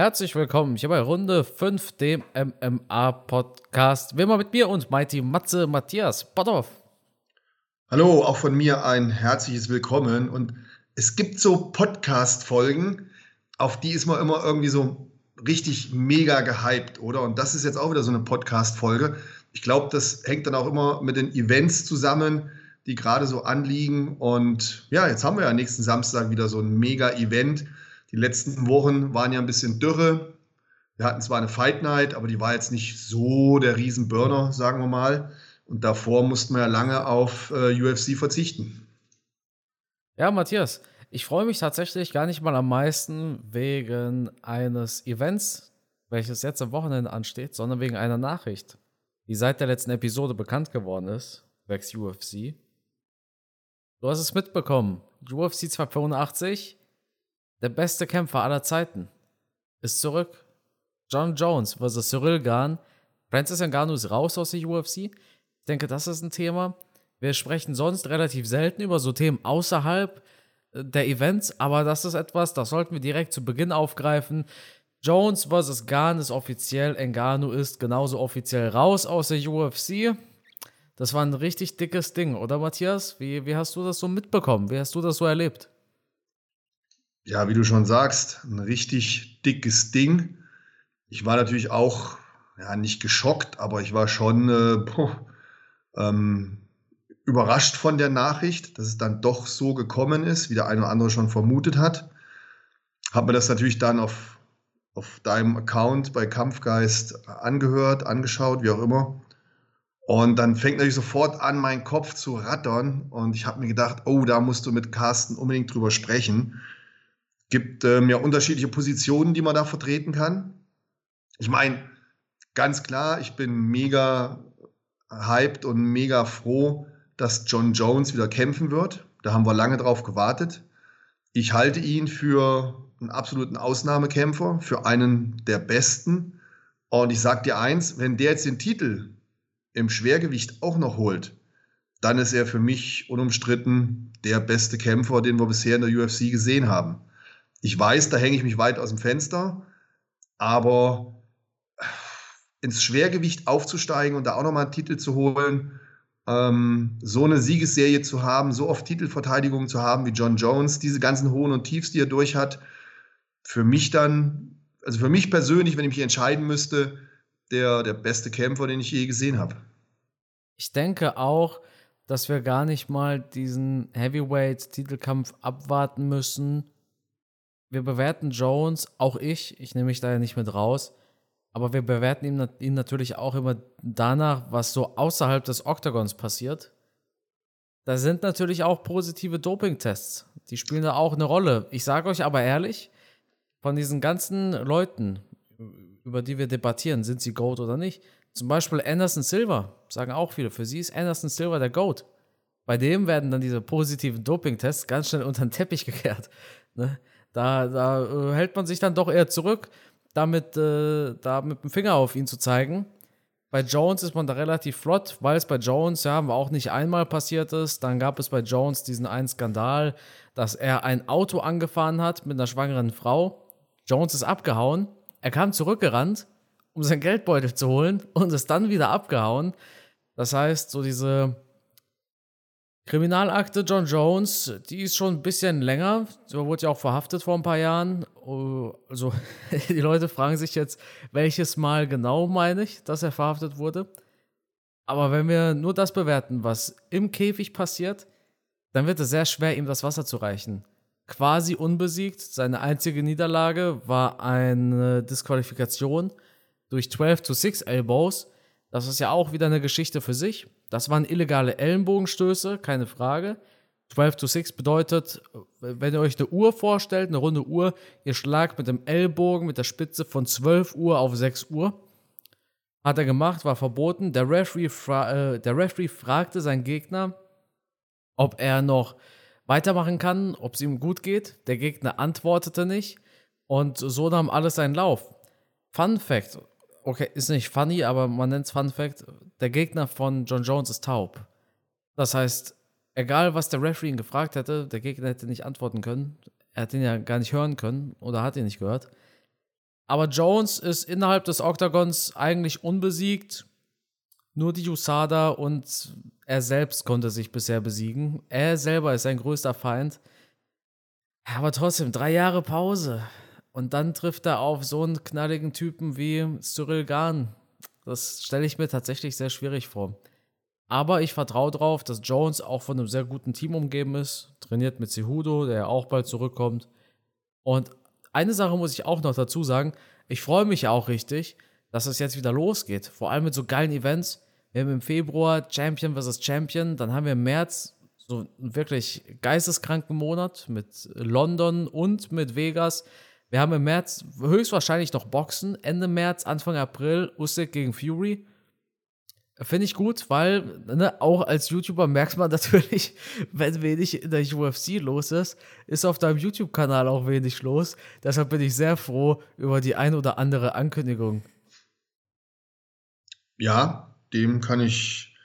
Herzlich willkommen hier bei Runde 5, dem MMA-Podcast. Wie immer mit mir und Mighty Matze Matthias Botthoff. Hallo, auch von mir ein herzliches Willkommen. Und es gibt so Podcast-Folgen, auf die ist man immer irgendwie so richtig mega gehypt, oder? Und das ist jetzt auch wieder so eine Podcast-Folge. Ich glaube, das hängt dann auch immer mit den Events zusammen, die gerade so anliegen. Und ja, jetzt haben wir ja nächsten Samstag wieder so ein Mega-Event die letzten Wochen waren ja ein bisschen dürre. Wir hatten zwar eine Fight Night, aber die war jetzt nicht so der Riesenburner, sagen wir mal. Und davor mussten wir ja lange auf äh, UFC verzichten. Ja, Matthias, ich freue mich tatsächlich gar nicht mal am meisten wegen eines Events, welches jetzt am Wochenende ansteht, sondern wegen einer Nachricht, die seit der letzten Episode bekannt geworden ist, Vex UFC. Du hast es mitbekommen. UFC 285 der beste Kämpfer aller Zeiten, ist zurück. John Jones versus Cyril Gahn. Francis Ngannou ist raus aus der UFC. Ich denke, das ist ein Thema. Wir sprechen sonst relativ selten über so Themen außerhalb äh, der Events, aber das ist etwas, das sollten wir direkt zu Beginn aufgreifen. Jones versus Gahn ist offiziell, Ngannou ist genauso offiziell raus aus der UFC. Das war ein richtig dickes Ding, oder Matthias? Wie, wie hast du das so mitbekommen? Wie hast du das so erlebt? Ja, wie du schon sagst, ein richtig dickes Ding. Ich war natürlich auch, ja, nicht geschockt, aber ich war schon äh, boah, ähm, überrascht von der Nachricht, dass es dann doch so gekommen ist, wie der eine oder andere schon vermutet hat. Habe mir das natürlich dann auf, auf deinem Account bei Kampfgeist angehört, angeschaut, wie auch immer. Und dann fängt natürlich sofort an, mein Kopf zu rattern. Und ich habe mir gedacht, oh, da musst du mit Carsten unbedingt drüber sprechen gibt ähm, ja unterschiedliche Positionen, die man da vertreten kann. Ich meine, ganz klar, ich bin mega hyped und mega froh, dass John Jones wieder kämpfen wird. Da haben wir lange drauf gewartet. Ich halte ihn für einen absoluten Ausnahmekämpfer, für einen der besten. Und ich sage dir eins, wenn der jetzt den Titel im Schwergewicht auch noch holt, dann ist er für mich unumstritten der beste Kämpfer, den wir bisher in der UFC gesehen haben. Ich weiß, da hänge ich mich weit aus dem Fenster, aber ins Schwergewicht aufzusteigen und da auch nochmal einen Titel zu holen, ähm, so eine Siegesserie zu haben, so oft Titelverteidigungen zu haben wie John Jones, diese ganzen Hohen und Tiefs, die er durch hat, für mich dann, also für mich persönlich, wenn ich mich entscheiden müsste, der, der beste Kämpfer, den ich je gesehen habe. Ich denke auch, dass wir gar nicht mal diesen Heavyweight-Titelkampf abwarten müssen, wir bewerten Jones, auch ich, ich nehme mich da ja nicht mit raus, aber wir bewerten ihn, ihn natürlich auch immer danach, was so außerhalb des Oktagons passiert. Da sind natürlich auch positive Dopingtests. Die spielen da auch eine Rolle. Ich sage euch aber ehrlich, von diesen ganzen Leuten, über die wir debattieren, sind sie Goat oder nicht, zum Beispiel Anderson Silva, sagen auch viele, für sie ist Anderson Silva der Goat. Bei dem werden dann diese positiven Dopingtests ganz schnell unter den Teppich gekehrt. Ne? Da, da äh, hält man sich dann doch eher zurück, damit äh, da mit dem Finger auf ihn zu zeigen. Bei Jones ist man da relativ flott, weil es bei Jones ja auch nicht einmal passiert ist. Dann gab es bei Jones diesen einen Skandal, dass er ein Auto angefahren hat mit einer schwangeren Frau. Jones ist abgehauen. Er kam zurückgerannt, um sein Geldbeutel zu holen und ist dann wieder abgehauen. Das heißt, so diese Kriminalakte John Jones, die ist schon ein bisschen länger. So wurde ja auch verhaftet vor ein paar Jahren. Oh, also, die Leute fragen sich jetzt, welches Mal genau meine ich, dass er verhaftet wurde. Aber wenn wir nur das bewerten, was im Käfig passiert, dann wird es sehr schwer, ihm das Wasser zu reichen. Quasi unbesiegt. Seine einzige Niederlage war eine Disqualifikation durch 12 to 6 Elbows. Das ist ja auch wieder eine Geschichte für sich. Das waren illegale Ellenbogenstöße, keine Frage. 12 to 6 bedeutet, wenn ihr euch eine Uhr vorstellt, eine runde Uhr, ihr schlagt mit dem Ellbogen mit der Spitze von 12 Uhr auf 6 Uhr. Hat er gemacht, war verboten. Der Referee, fra äh, der Referee fragte seinen Gegner, ob er noch weitermachen kann, ob es ihm gut geht. Der Gegner antwortete nicht. Und so nahm alles seinen Lauf. Fun Fact: okay, ist nicht funny, aber man nennt es Fun Fact, der Gegner von John Jones ist taub. Das heißt, egal was der Referee ihn gefragt hätte, der Gegner hätte nicht antworten können. Er hat ihn ja gar nicht hören können oder hat ihn nicht gehört. Aber Jones ist innerhalb des Oktagons eigentlich unbesiegt. Nur die USADA und er selbst konnte sich bisher besiegen. Er selber ist sein größter Feind. Aber trotzdem, drei Jahre Pause. Und dann trifft er auf so einen knalligen Typen wie Cyril Gahn. Das stelle ich mir tatsächlich sehr schwierig vor. Aber ich vertraue darauf, dass Jones auch von einem sehr guten Team umgeben ist. Trainiert mit Cejudo, der ja auch bald zurückkommt. Und eine Sache muss ich auch noch dazu sagen. Ich freue mich auch richtig, dass es jetzt wieder losgeht. Vor allem mit so geilen Events. Wir haben im Februar Champion vs. Champion. Dann haben wir im März so einen wirklich geisteskranken Monat mit London und mit Vegas. Wir haben im März höchstwahrscheinlich noch Boxen. Ende März, Anfang April Usyk gegen Fury. Finde ich gut, weil ne, auch als YouTuber merkt man natürlich, wenn wenig in der UFC los ist, ist auf deinem YouTube-Kanal auch wenig los. Deshalb bin ich sehr froh über die ein oder andere Ankündigung. Ja, dem kann ich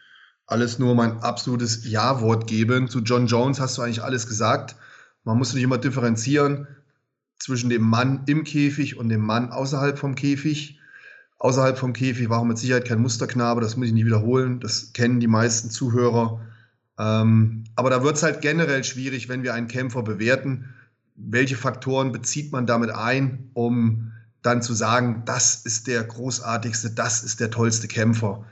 alles nur mein absolutes Ja-Wort geben. Zu John Jones hast du eigentlich alles gesagt. Man muss nicht immer differenzieren zwischen dem Mann im Käfig und dem Mann außerhalb vom Käfig. Außerhalb vom Käfig war auch mit Sicherheit kein Musterknabe, das muss ich nicht wiederholen, das kennen die meisten Zuhörer. Ähm, aber da wird es halt generell schwierig, wenn wir einen Kämpfer bewerten. Welche Faktoren bezieht man damit ein, um dann zu sagen, das ist der großartigste, das ist der tollste Kämpfer?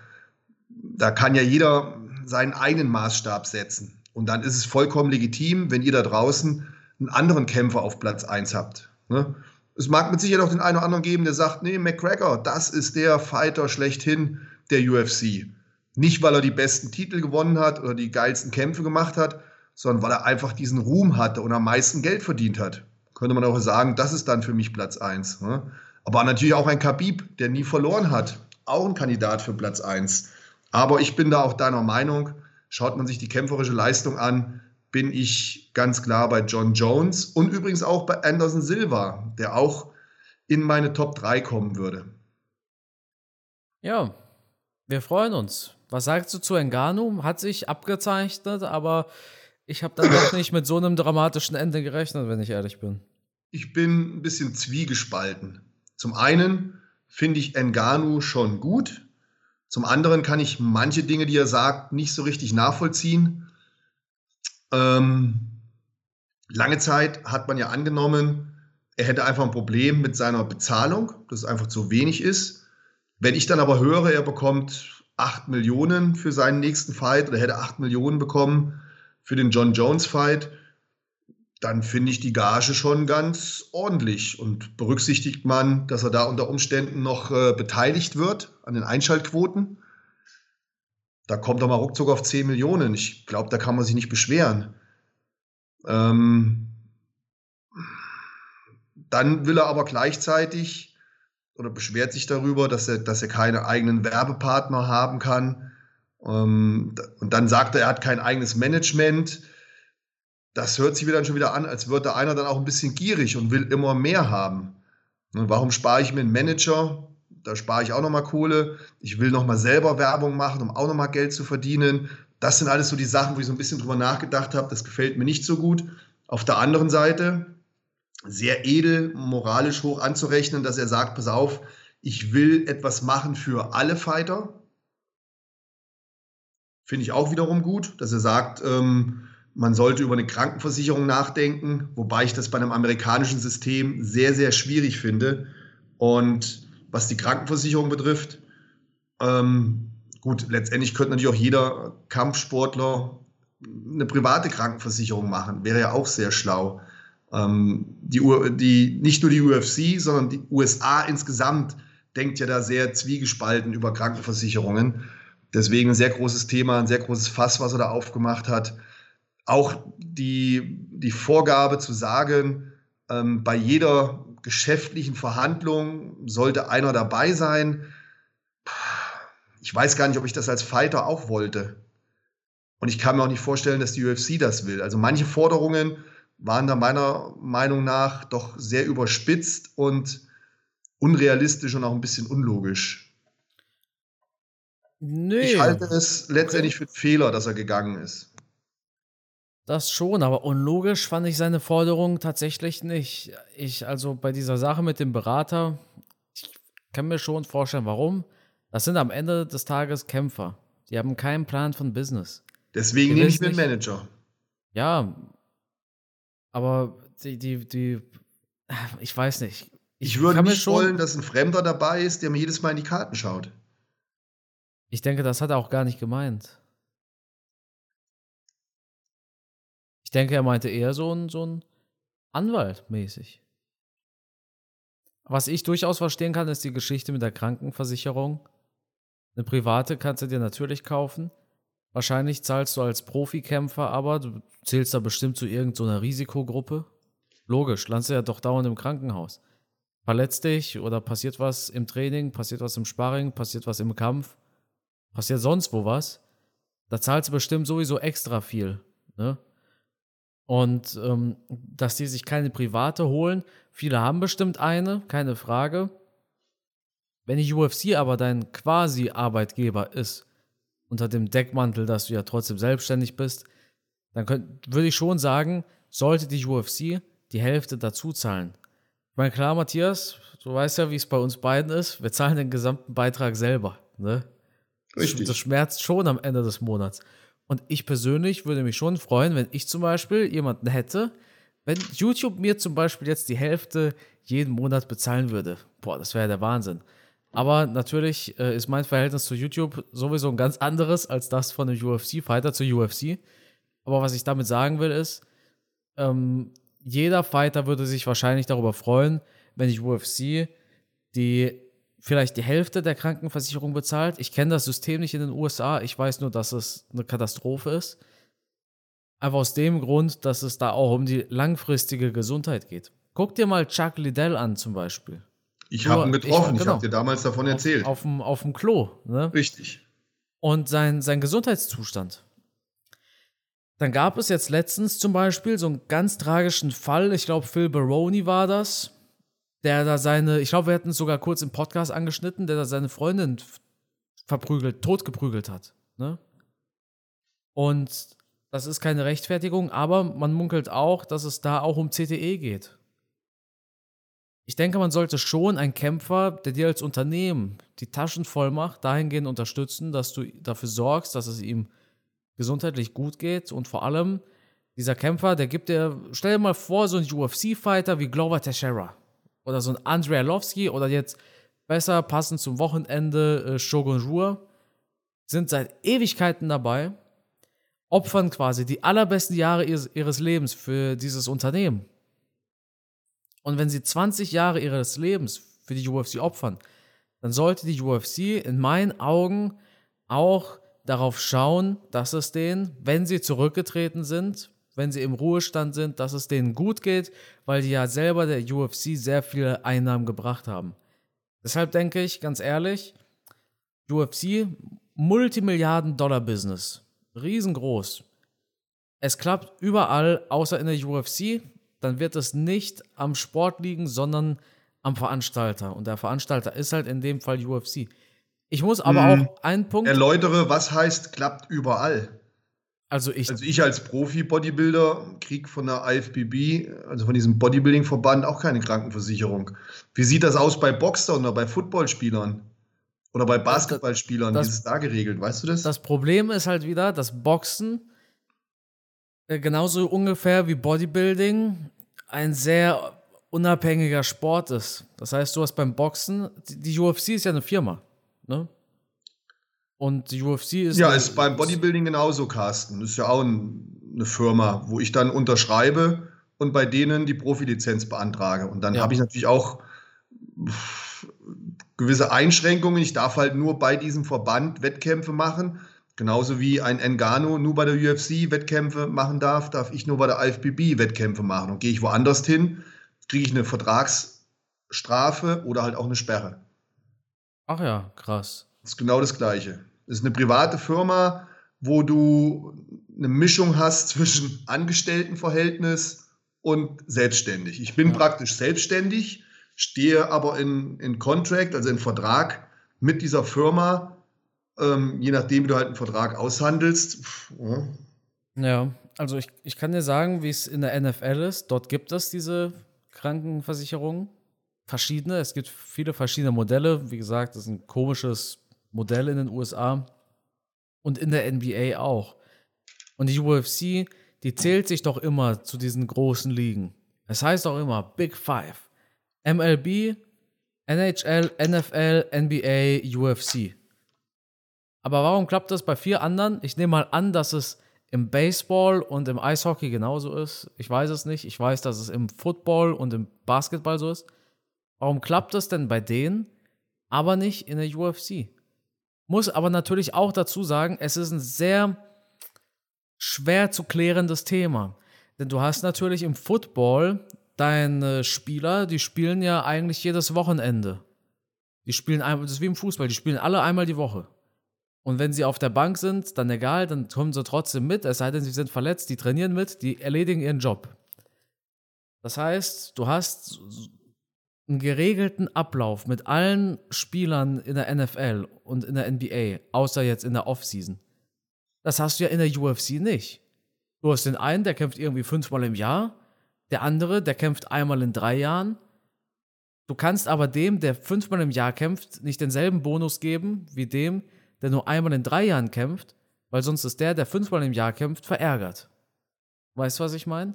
Da kann ja jeder seinen eigenen Maßstab setzen. Und dann ist es vollkommen legitim, wenn ihr da draußen einen anderen Kämpfer auf Platz 1 habt. Ne? Es mag mit Sicherheit auch den einen oder anderen geben, der sagt, nee, McGregor, das ist der Fighter schlechthin der UFC. Nicht, weil er die besten Titel gewonnen hat oder die geilsten Kämpfe gemacht hat, sondern weil er einfach diesen Ruhm hatte und am meisten Geld verdient hat. Könnte man auch sagen, das ist dann für mich Platz 1. Ne? Aber natürlich auch ein Khabib, der nie verloren hat. Auch ein Kandidat für Platz 1. Aber ich bin da auch deiner Meinung, schaut man sich die kämpferische Leistung an, bin ich ganz klar bei John Jones und übrigens auch bei Anderson Silva, der auch in meine Top 3 kommen würde. Ja, wir freuen uns. Was sagst du zu Engano? Hat sich abgezeichnet, aber ich habe dann doch nicht mit so einem dramatischen Ende gerechnet, wenn ich ehrlich bin. Ich bin ein bisschen zwiegespalten. Zum einen finde ich Engano schon gut. Zum anderen kann ich manche Dinge, die er sagt, nicht so richtig nachvollziehen. Ähm, lange Zeit hat man ja angenommen, er hätte einfach ein Problem mit seiner Bezahlung, dass es einfach zu wenig ist. Wenn ich dann aber höre, er bekommt 8 Millionen für seinen nächsten Fight oder hätte 8 Millionen bekommen für den John Jones Fight, dann finde ich die Gage schon ganz ordentlich und berücksichtigt man, dass er da unter Umständen noch äh, beteiligt wird an den Einschaltquoten da kommt er mal ruckzuck auf 10 Millionen. Ich glaube, da kann man sich nicht beschweren. Ähm, dann will er aber gleichzeitig oder beschwert sich darüber, dass er, dass er keine eigenen Werbepartner haben kann. Ähm, und dann sagt er, er hat kein eigenes Management. Das hört sich wieder schon wieder an, als würde einer dann auch ein bisschen gierig und will immer mehr haben. Und warum spare ich mir einen Manager, da spare ich auch nochmal Kohle. Ich will nochmal selber Werbung machen, um auch nochmal Geld zu verdienen. Das sind alles so die Sachen, wo ich so ein bisschen drüber nachgedacht habe. Das gefällt mir nicht so gut. Auf der anderen Seite, sehr edel, moralisch hoch anzurechnen, dass er sagt, pass auf, ich will etwas machen für alle Fighter. Finde ich auch wiederum gut, dass er sagt, ähm, man sollte über eine Krankenversicherung nachdenken, wobei ich das bei einem amerikanischen System sehr, sehr schwierig finde. Und was die Krankenversicherung betrifft. Ähm, gut, letztendlich könnte natürlich auch jeder Kampfsportler eine private Krankenversicherung machen. Wäre ja auch sehr schlau. Ähm, die, die, nicht nur die UFC, sondern die USA insgesamt denkt ja da sehr zwiegespalten über Krankenversicherungen. Deswegen ein sehr großes Thema, ein sehr großes Fass, was er da aufgemacht hat. Auch die, die Vorgabe zu sagen, ähm, bei jeder geschäftlichen Verhandlungen sollte einer dabei sein. Ich weiß gar nicht, ob ich das als Fighter auch wollte. Und ich kann mir auch nicht vorstellen, dass die UFC das will. Also manche Forderungen waren da meiner Meinung nach doch sehr überspitzt und unrealistisch und auch ein bisschen unlogisch. Nee. Ich halte es letztendlich okay. für einen Fehler, dass er gegangen ist. Das schon, aber unlogisch fand ich seine Forderung tatsächlich nicht. Ich, also bei dieser Sache mit dem Berater, kann mir schon vorstellen, warum. Das sind am Ende des Tages Kämpfer. Die haben keinen Plan von Business. Deswegen nehme ich mir einen Manager. Ja, aber die, die, die, ich weiß nicht. Ich, ich würde nicht wollen, dass ein Fremder dabei ist, der mir jedes Mal in die Karten schaut. Ich denke, das hat er auch gar nicht gemeint. Denke, er meinte eher so ein, so ein Anwalt mäßig. Was ich durchaus verstehen kann, ist die Geschichte mit der Krankenversicherung. Eine private kannst du dir natürlich kaufen. Wahrscheinlich zahlst du als Profikämpfer, aber du zählst da bestimmt zu irgendeiner Risikogruppe. Logisch, landest du ja doch dauernd im Krankenhaus. Verletzt dich oder passiert was im Training, passiert was im Sparring, passiert was im Kampf, passiert sonst wo was. Da zahlst du bestimmt sowieso extra viel. Ne? Und ähm, dass die sich keine private holen, viele haben bestimmt eine, keine Frage. Wenn die UFC aber dein quasi Arbeitgeber ist, unter dem Deckmantel, dass du ja trotzdem selbstständig bist, dann würde ich schon sagen, sollte die UFC die Hälfte dazu zahlen. Ich meine, klar, Matthias, du weißt ja, wie es bei uns beiden ist. Wir zahlen den gesamten Beitrag selber. Ne? Richtig. Das schmerzt schon am Ende des Monats. Und ich persönlich würde mich schon freuen, wenn ich zum Beispiel jemanden hätte, wenn YouTube mir zum Beispiel jetzt die Hälfte jeden Monat bezahlen würde. Boah, das wäre der Wahnsinn. Aber natürlich äh, ist mein Verhältnis zu YouTube sowieso ein ganz anderes als das von einem UFC-Fighter zu UFC. Aber was ich damit sagen will, ist, ähm, jeder Fighter würde sich wahrscheinlich darüber freuen, wenn die UFC die vielleicht die Hälfte der Krankenversicherung bezahlt. Ich kenne das System nicht in den USA. Ich weiß nur, dass es eine Katastrophe ist. Einfach aus dem Grund, dass es da auch um die langfristige Gesundheit geht. Guck dir mal Chuck Liddell an zum Beispiel. Ich habe ihn getroffen, ich, genau, ich habe dir damals davon erzählt. Auf, dem, auf dem Klo. Ne? Richtig. Und sein, sein Gesundheitszustand. Dann gab es jetzt letztens zum Beispiel so einen ganz tragischen Fall. Ich glaube, Phil Baroni war das, der da seine, ich glaube, wir hatten es sogar kurz im Podcast angeschnitten, der da seine Freundin verprügelt, totgeprügelt hat. Ne? Und das ist keine Rechtfertigung, aber man munkelt auch, dass es da auch um CTE geht. Ich denke, man sollte schon einen Kämpfer, der dir als Unternehmen die Taschen voll macht, dahingehend unterstützen, dass du dafür sorgst, dass es ihm gesundheitlich gut geht und vor allem dieser Kämpfer, der gibt dir, stell dir mal vor, so ein UFC-Fighter wie Glover Teixeira oder so ein Andrei Arlovski oder jetzt besser passend zum Wochenende äh, Shogun Rua sind seit Ewigkeiten dabei, opfern quasi die allerbesten Jahre ihres, ihres Lebens für dieses Unternehmen. Und wenn sie 20 Jahre ihres Lebens für die UFC opfern, dann sollte die UFC in meinen Augen auch darauf schauen, dass es denen, wenn sie zurückgetreten sind, wenn sie im Ruhestand sind, dass es denen gut geht, weil die ja selber der UFC sehr viele Einnahmen gebracht haben. Deshalb denke ich, ganz ehrlich, UFC, Multimilliarden-Dollar-Business, riesengroß. Es klappt überall, außer in der UFC dann wird es nicht am Sport liegen, sondern am Veranstalter. Und der Veranstalter ist halt in dem Fall UFC. Ich muss aber hm. auch einen Punkt. Erläutere, was heißt klappt überall? Also ich, also ich als Profi-Bodybuilder kriege von der IFBB, also von diesem Bodybuilding-Verband, auch keine Krankenversicherung. Wie sieht das aus bei Boxern oder bei Footballspielern? Oder bei Basketballspielern? Das, Wie ist es da geregelt? Weißt du das? Das Problem ist halt wieder, dass Boxen äh, genauso ungefähr wie Bodybuilding ein sehr unabhängiger Sport ist. Das heißt, du hast beim Boxen, die UFC ist ja eine Firma, ne? Und die UFC ist. Ja, ist beim Bodybuilding genauso, Carsten. Ist ja auch ein, eine Firma, wo ich dann unterschreibe und bei denen die Profilizenz beantrage. Und dann ja. habe ich natürlich auch gewisse Einschränkungen. Ich darf halt nur bei diesem Verband Wettkämpfe machen. Genauso wie ein Engano nur bei der UFC Wettkämpfe machen darf, darf ich nur bei der IFBB Wettkämpfe machen. Und gehe ich woanders hin, kriege ich eine Vertragsstrafe oder halt auch eine Sperre. Ach ja, krass. Das ist genau das Gleiche. Das ist eine private Firma, wo du eine Mischung hast zwischen Angestelltenverhältnis und selbstständig. Ich bin ja. praktisch selbstständig, stehe aber in, in Contract, also in Vertrag mit dieser Firma ähm, je nachdem, wie du halt einen Vertrag aushandelst. Ja, ja also ich, ich kann dir sagen, wie es in der NFL ist. Dort gibt es diese Krankenversicherung. verschiedene. Es gibt viele verschiedene Modelle. Wie gesagt, das ist ein komisches Modell in den USA und in der NBA auch. Und die UFC, die zählt sich doch immer zu diesen großen Ligen. Es heißt auch immer Big Five. MLB, NHL, NFL, NBA, UFC. Aber warum klappt das bei vier anderen? Ich nehme mal an, dass es im Baseball und im Eishockey genauso ist. Ich weiß es nicht. Ich weiß, dass es im Football und im Basketball so ist. Warum klappt das denn bei denen, aber nicht in der UFC? Muss aber natürlich auch dazu sagen, es ist ein sehr schwer zu klärendes Thema. Denn du hast natürlich im Football deine Spieler, die spielen ja eigentlich jedes Wochenende. Die spielen einmal, das ist wie im Fußball, die spielen alle einmal die Woche. Und wenn sie auf der Bank sind, dann egal, dann kommen sie trotzdem mit, es sei denn, sie sind verletzt, die trainieren mit, die erledigen ihren Job. Das heißt, du hast einen geregelten Ablauf mit allen Spielern in der NFL und in der NBA, außer jetzt in der Offseason. Das hast du ja in der UFC nicht. Du hast den einen, der kämpft irgendwie fünfmal im Jahr, der andere, der kämpft einmal in drei Jahren. Du kannst aber dem, der fünfmal im Jahr kämpft, nicht denselben Bonus geben wie dem, der nur einmal in drei Jahren kämpft, weil sonst ist der, der fünfmal im Jahr kämpft, verärgert. Weißt du, was ich meine?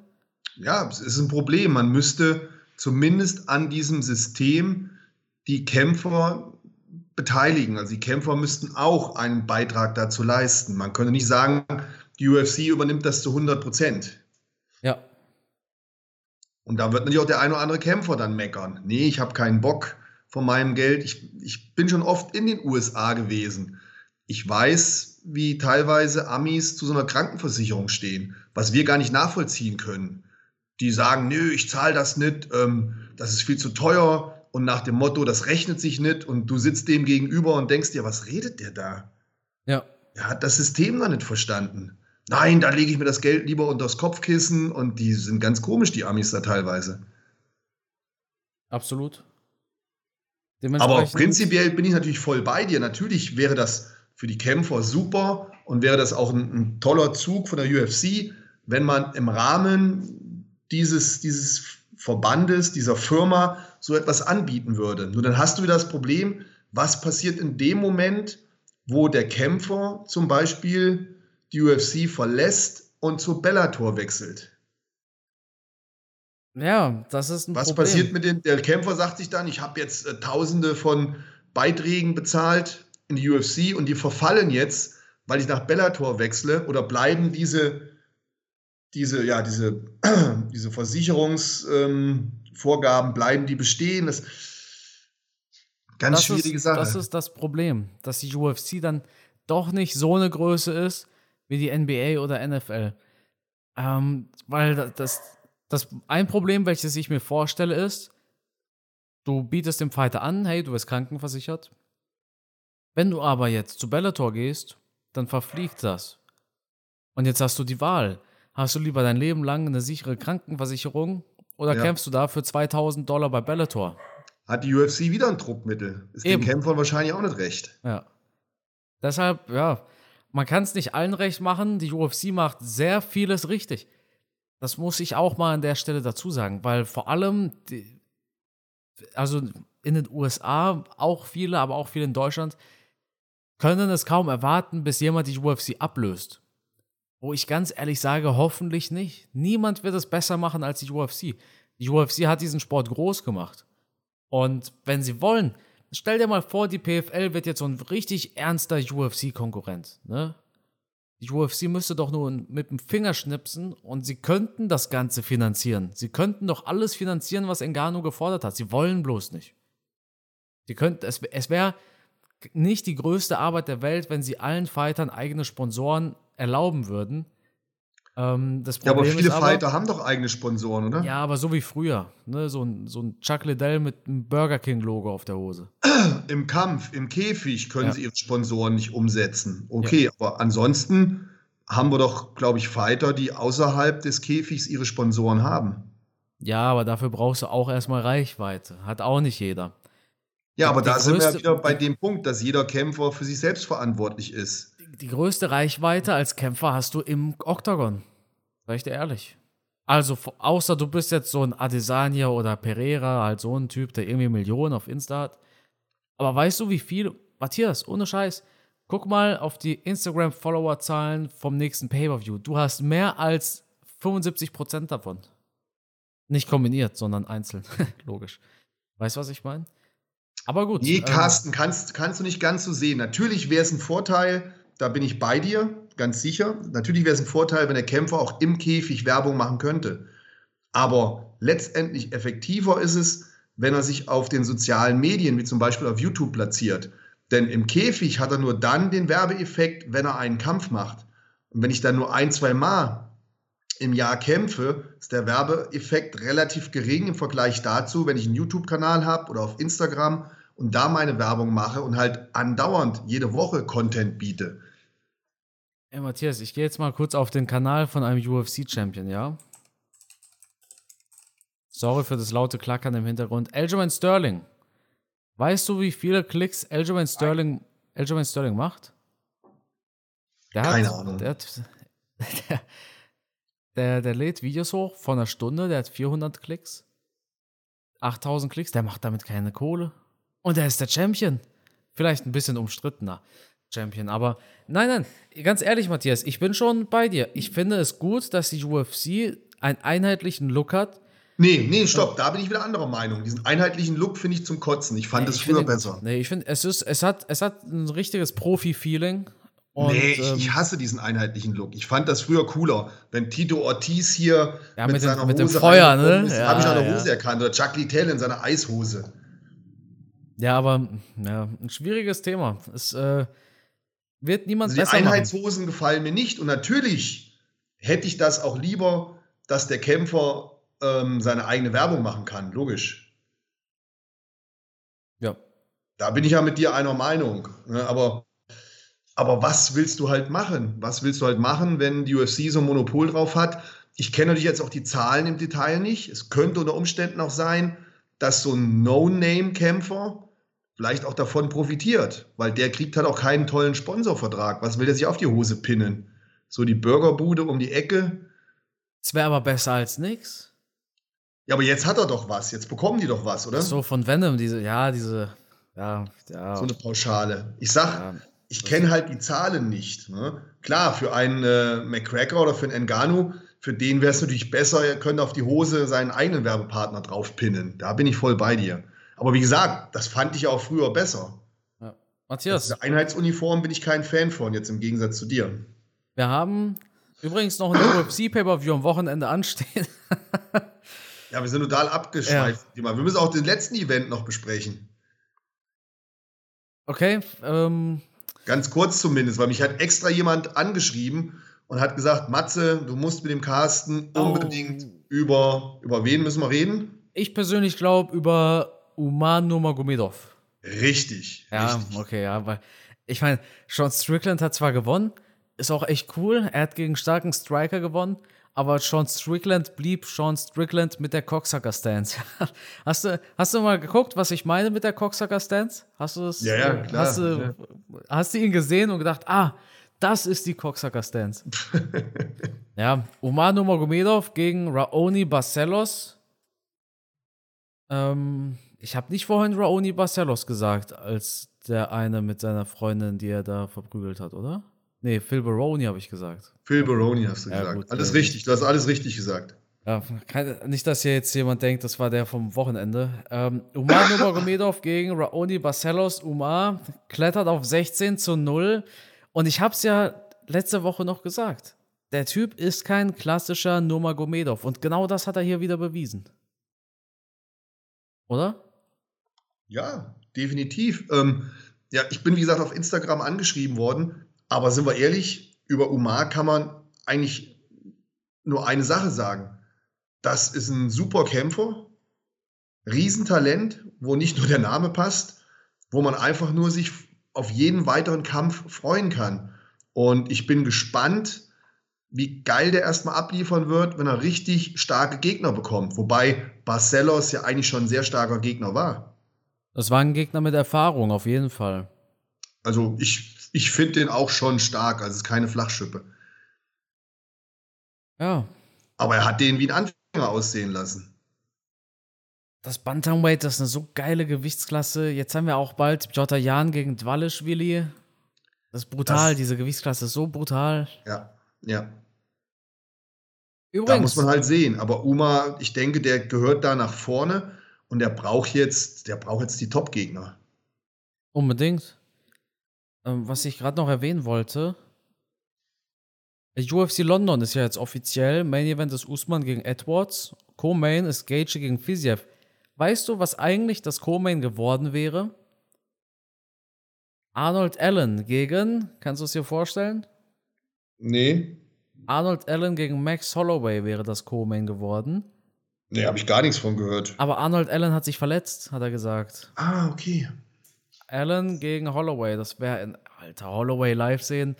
Ja, es ist ein Problem. Man müsste zumindest an diesem System die Kämpfer beteiligen. Also die Kämpfer müssten auch einen Beitrag dazu leisten. Man könnte nicht sagen, die UFC übernimmt das zu 100 Prozent. Ja. Und da wird natürlich auch der ein oder andere Kämpfer dann meckern. Nee, ich habe keinen Bock von meinem Geld. Ich, ich bin schon oft in den USA gewesen. Ich weiß, wie teilweise Amis zu so einer Krankenversicherung stehen, was wir gar nicht nachvollziehen können die sagen, nö, ich zahle das nicht, ähm, das ist viel zu teuer und nach dem Motto, das rechnet sich nicht und du sitzt dem gegenüber und denkst dir, was redet der da? Ja. Er hat das System noch nicht verstanden. Nein, da lege ich mir das Geld lieber unter das Kopfkissen und die sind ganz komisch, die Amis da teilweise. Absolut. Aber prinzipiell bin ich natürlich voll bei dir. Natürlich wäre das für die Kämpfer super und wäre das auch ein, ein toller Zug von der UFC, wenn man im Rahmen dieses, dieses Verbandes, dieser Firma so etwas anbieten würde. Nur dann hast du wieder das Problem, was passiert in dem Moment, wo der Kämpfer zum Beispiel die UFC verlässt und zu Bellator wechselt. Ja, das ist ein Was Problem. passiert mit dem, der Kämpfer sagt sich dann, ich habe jetzt äh, tausende von Beiträgen bezahlt in die UFC und die verfallen jetzt, weil ich nach Bellator wechsle oder bleiben diese diese, ja, diese, diese Versicherungsvorgaben, ähm, bleiben die bestehen? Das ganz das schwierige ist, Sache. Das ist das Problem, dass die UFC dann doch nicht so eine Größe ist wie die NBA oder NFL. Ähm, weil das, das ein Problem, welches ich mir vorstelle, ist, du bietest dem Fighter an, hey, du wirst krankenversichert. Wenn du aber jetzt zu Bellator gehst, dann verfliegt das. Und jetzt hast du die Wahl. Hast du lieber dein Leben lang eine sichere Krankenversicherung oder ja. kämpfst du da für 2000 Dollar bei Bellator? Hat die UFC wieder ein Druckmittel. Ist Eben. den Kämpfern wahrscheinlich auch nicht recht. Ja. Deshalb, ja, man kann es nicht allen recht machen. Die UFC macht sehr vieles richtig. Das muss ich auch mal an der Stelle dazu sagen, weil vor allem, die, also in den USA auch viele, aber auch viele in Deutschland, können es kaum erwarten, bis jemand die UFC ablöst. Wo ich ganz ehrlich sage, hoffentlich nicht. Niemand wird es besser machen als die UFC. Die UFC hat diesen Sport groß gemacht. Und wenn sie wollen, stell dir mal vor, die PFL wird jetzt so ein richtig ernster UFC-Konkurrent. Ne? Die UFC müsste doch nur mit dem Finger schnipsen und sie könnten das Ganze finanzieren. Sie könnten doch alles finanzieren, was Engano gefordert hat. Sie wollen bloß nicht. Die könnten, es, es wäre nicht die größte Arbeit der Welt, wenn sie allen Fightern eigene Sponsoren erlauben würden. Ähm, das Problem ja, aber viele aber, Fighter haben doch eigene Sponsoren, oder? Ja, aber so wie früher. Ne? So, ein, so ein Chuck Liddell mit einem Burger King-Logo auf der Hose. Im Kampf, im Käfig können ja. sie ihre Sponsoren nicht umsetzen. Okay, ja. aber ansonsten haben wir doch, glaube ich, Fighter, die außerhalb des Käfigs ihre Sponsoren haben. Ja, aber dafür brauchst du auch erstmal Reichweite. Hat auch nicht jeder. Ja, aber da sind wir ja wieder bei dem Punkt, dass jeder Kämpfer für sich selbst verantwortlich ist die größte Reichweite als Kämpfer hast du im Oktagon. Sag ich dir ehrlich. Also, außer du bist jetzt so ein Adesanya oder Pereira, halt so ein Typ, der irgendwie Millionen auf Insta hat. Aber weißt du, wie viel, Matthias, ohne Scheiß, guck mal auf die Instagram-Follower-Zahlen vom nächsten Pay-Per-View. Du hast mehr als 75% davon. Nicht kombiniert, sondern einzeln. Logisch. Weißt du, was ich meine? Aber gut. Nee, ähm, Carsten, ähm, kannst, kannst du nicht ganz so sehen. Natürlich wäre es ein Vorteil, da bin ich bei dir, ganz sicher. Natürlich wäre es ein Vorteil, wenn der Kämpfer auch im Käfig Werbung machen könnte. Aber letztendlich effektiver ist es, wenn er sich auf den sozialen Medien, wie zum Beispiel auf YouTube, platziert. Denn im Käfig hat er nur dann den Werbeeffekt, wenn er einen Kampf macht. Und wenn ich dann nur ein, zwei Mal im Jahr kämpfe, ist der Werbeeffekt relativ gering im Vergleich dazu, wenn ich einen YouTube-Kanal habe oder auf Instagram und da meine Werbung mache und halt andauernd jede Woche Content biete. Ey, Matthias, ich gehe jetzt mal kurz auf den Kanal von einem UFC-Champion, ja? Sorry für das laute Klackern im Hintergrund. Aljamain Sterling. Weißt du, wie viele Klicks Aljamain Sterling, Aljamain Sterling macht? Der Keine Ahnung. Der, hat, der, der, der lädt Videos hoch von einer Stunde, der hat 400 Klicks. 8000 Klicks, der macht damit keine Kohle. Und er ist der Champion. Vielleicht ein bisschen umstrittener. Champion. Aber nein, nein, ganz ehrlich, Matthias, ich bin schon bei dir. Ich finde es gut, dass die UFC einen einheitlichen Look hat. Nee, nee, stopp, da bin ich wieder anderer Meinung. Diesen einheitlichen Look finde ich zum Kotzen. Ich fand es früher besser. Nee, ich finde, es ist, es hat, es hat ein richtiges Profi-Feeling. nee, ich, ähm, ich, hasse diesen einheitlichen Look. Ich fand das früher cooler. Wenn Tito Ortiz hier ja, mit, mit, seiner dem, Hose mit dem Feuer, ne? Ja, habe ich an der Hose ja. erkannt. Oder Chuck Littell in seiner Eishose. Ja, aber ja, ein schwieriges Thema. Es, äh, wird niemand also die Einheitshosen machen. gefallen mir nicht. Und natürlich hätte ich das auch lieber, dass der Kämpfer ähm, seine eigene Werbung machen kann. Logisch. Ja. Da bin ich ja mit dir einer Meinung. Ne? Aber, aber was willst du halt machen? Was willst du halt machen, wenn die UFC so ein Monopol drauf hat? Ich kenne natürlich jetzt auch die Zahlen im Detail nicht. Es könnte unter Umständen auch sein, dass so ein No-Name-Kämpfer vielleicht auch davon profitiert, weil der kriegt halt auch keinen tollen Sponsorvertrag. Was will der sich auf die Hose pinnen? So die Burgerbude um die Ecke. Es wäre aber besser als nichts. Ja, aber jetzt hat er doch was. Jetzt bekommen die doch was, oder? So von Venom, diese, ja, diese, ja, ja. So eine Pauschale. Ich sag, ja, ich kenne halt die Zahlen nicht. Ne? Klar, für einen äh, McCracker oder für einen Engano, für den wäre es natürlich besser, er könnte auf die Hose seinen eigenen Werbepartner draufpinnen. Da bin ich voll bei dir. Aber wie gesagt, das fand ich auch früher besser. Ja. Matthias. Diese Einheitsuniform bin ich kein Fan von, jetzt im Gegensatz zu dir. Wir haben übrigens noch ein UFC-Pay-Per-View am Wochenende anstehen. ja, wir sind total abgeschweift. Ja. Wir müssen auch den letzten Event noch besprechen. Okay. Ähm. Ganz kurz zumindest, weil mich hat extra jemand angeschrieben und hat gesagt, Matze, du musst mit dem Carsten unbedingt oh. über, über wen müssen wir reden? Ich persönlich glaube über Umar Nurmagomedov. Richtig. Ja, richtig. okay, ja, weil ich meine, Sean Strickland hat zwar gewonnen, ist auch echt cool. Er hat gegen starken Striker gewonnen, aber Sean Strickland blieb Sean Strickland mit der Cocksucker Stance. hast, du, hast du mal geguckt, was ich meine mit der Cocksucker Stance? Hast du es? Ja, ja, klar. Hast du, ja. hast du ihn gesehen und gedacht, ah, das ist die Cocksucker Stance. ja, Umar Nurmagomedov gegen Raoni Barcelos. Ähm, ich habe nicht vorhin Raoni Barcelos gesagt, als der eine mit seiner Freundin, die er da verprügelt hat, oder? Nee, Phil Baroni habe ich gesagt. Phil Baroni hast du ja, gesagt. Gut, alles äh, richtig, du hast alles richtig gesagt. Ja, kann, nicht, dass hier jetzt jemand denkt, das war der vom Wochenende. Ähm, Umar Nurmagomedov gegen Raoni Barcelos. Umar klettert auf 16 zu 0. Und ich habe es ja letzte Woche noch gesagt. Der Typ ist kein klassischer Nurmagomedov. Und genau das hat er hier wieder bewiesen. Oder? Ja, definitiv. Ähm, ja, ich bin, wie gesagt, auf Instagram angeschrieben worden, aber sind wir ehrlich, über Umar kann man eigentlich nur eine Sache sagen. Das ist ein super Kämpfer, Riesentalent, wo nicht nur der Name passt, wo man einfach nur sich auf jeden weiteren Kampf freuen kann. Und ich bin gespannt, wie geil der erstmal abliefern wird, wenn er richtig starke Gegner bekommt. Wobei Barcelos ja eigentlich schon ein sehr starker Gegner war. Das war ein Gegner mit Erfahrung, auf jeden Fall. Also ich, ich finde den auch schon stark, also es ist keine Flachschippe. Ja. Aber er hat den wie ein Anfänger aussehen lassen. Das Bantamweight, das ist eine so geile Gewichtsklasse. Jetzt haben wir auch bald Jota Jan gegen Dwalischwili. Das ist brutal, das, diese Gewichtsklasse ist so brutal. Ja, ja. Übrigens. Da muss man halt sehen. Aber Uma, ich denke, der gehört da nach vorne und der braucht jetzt, der braucht jetzt die Top-Gegner. Unbedingt. Ähm, was ich gerade noch erwähnen wollte, UFC London ist ja jetzt offiziell. Main Event ist Usman gegen Edwards. Co-Main ist Gage gegen Fiziev. Weißt du, was eigentlich das Co-Main geworden wäre? Arnold Allen gegen, kannst du es dir vorstellen? Nee. Arnold Allen gegen Max Holloway wäre das Co-Main geworden. Nee, habe ich gar nichts von gehört. Aber Arnold Allen hat sich verletzt, hat er gesagt. Ah, okay. Allen gegen Holloway, das wäre ein alter Holloway live sehen.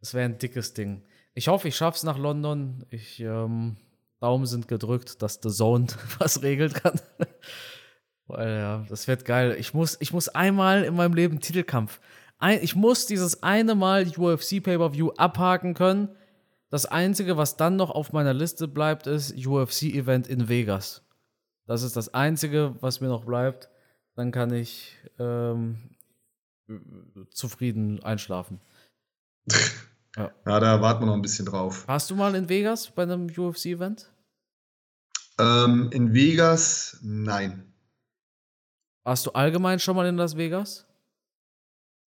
Das wäre ein dickes Ding. Ich hoffe, ich schaff's nach London. Ich ähm, Daumen sind gedrückt, dass The Zone was regelt kann. Weil ja, das wird geil. Ich muss, ich muss einmal in meinem Leben Titelkampf. Ein, ich muss dieses eine Mal UFC Pay-Per-View abhaken können. Das Einzige, was dann noch auf meiner Liste bleibt, ist UFC-Event in Vegas. Das ist das Einzige, was mir noch bleibt. Dann kann ich ähm, zufrieden einschlafen. Ja. ja, da warten wir noch ein bisschen drauf. Warst du mal in Vegas bei einem UFC-Event? Ähm, in Vegas, nein. Warst du allgemein schon mal in Las Vegas?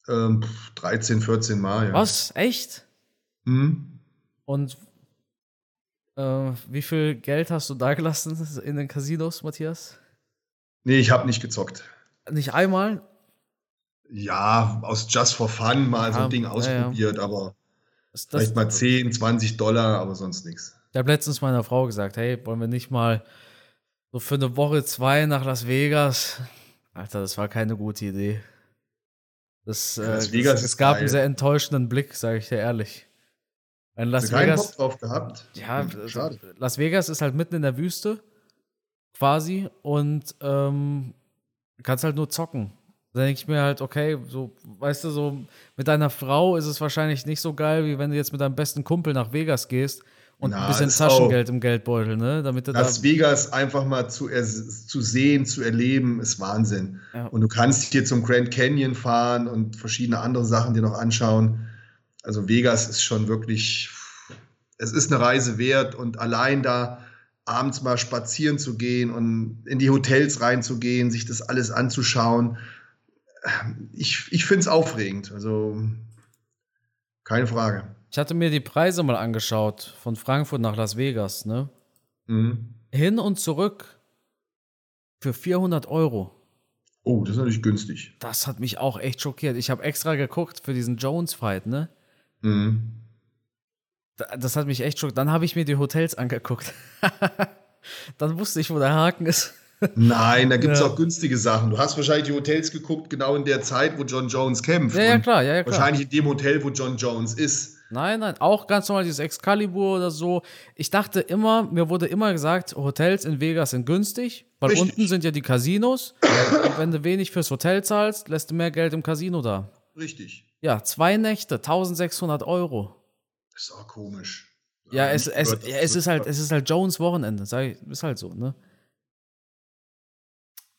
Ähm, 13, 14 Mal, ja. Was? Echt? Hm? Und äh, wie viel Geld hast du da gelassen in den Casinos, Matthias? Nee, ich habe nicht gezockt. Nicht einmal? Ja, aus Just for Fun mal ah, so ein Ding ausprobiert, ja, ja. aber Vielleicht mal 10, 20 Dollar, aber sonst nichts. Ich habe letztens meiner Frau gesagt, hey, wollen wir nicht mal so für eine Woche, zwei nach Las Vegas? Alter, das war keine gute Idee. Das, ja, Las äh, Vegas es, es gab geil. einen sehr enttäuschenden Blick, sage ich dir ehrlich. Ein Las Vegas. Bock drauf gehabt. Ja, hm, schade. Las Vegas ist halt mitten in der Wüste, quasi, und ähm, kannst halt nur zocken. Da denke ich mir halt, okay, so, weißt du, so mit deiner Frau ist es wahrscheinlich nicht so geil, wie wenn du jetzt mit deinem besten Kumpel nach Vegas gehst und Na, ein bisschen Taschengeld im Geldbeutel, ne? Damit du Las da Vegas einfach mal zu, zu sehen, zu erleben, ist Wahnsinn. Ja. Und du kannst hier zum Grand Canyon fahren und verschiedene andere Sachen dir noch anschauen. Also Vegas ist schon wirklich, es ist eine Reise wert und allein da abends mal spazieren zu gehen und in die Hotels reinzugehen, sich das alles anzuschauen ich, ich finde es aufregend. Also keine Frage. Ich hatte mir die Preise mal angeschaut von Frankfurt nach Las Vegas, ne? Mhm. Hin und zurück für 400 Euro. Oh, das ist natürlich günstig. Das hat mich auch echt schockiert. Ich habe extra geguckt für diesen Jones-Fight, ne? Mhm. Das hat mich echt schockiert. Dann habe ich mir die Hotels angeguckt. Dann wusste ich, wo der Haken ist. Nein, da gibt es ja. auch günstige Sachen. Du hast wahrscheinlich die Hotels geguckt, genau in der Zeit, wo John Jones kämpft. Ja, ja, klar, ja, ja, klar. Wahrscheinlich in dem Hotel, wo John Jones ist. Nein, nein, auch ganz normal dieses Excalibur oder so. Ich dachte immer, mir wurde immer gesagt, Hotels in Vegas sind günstig, weil Richtig. unten sind ja die Casinos. und wenn du wenig fürs Hotel zahlst, lässt du mehr Geld im Casino da. Richtig. Ja, zwei Nächte, 1600 Euro. ist auch komisch. Ja, es, es, ja, es, ist halt, es ist halt Jones Wochenende, sag ist halt so, ne?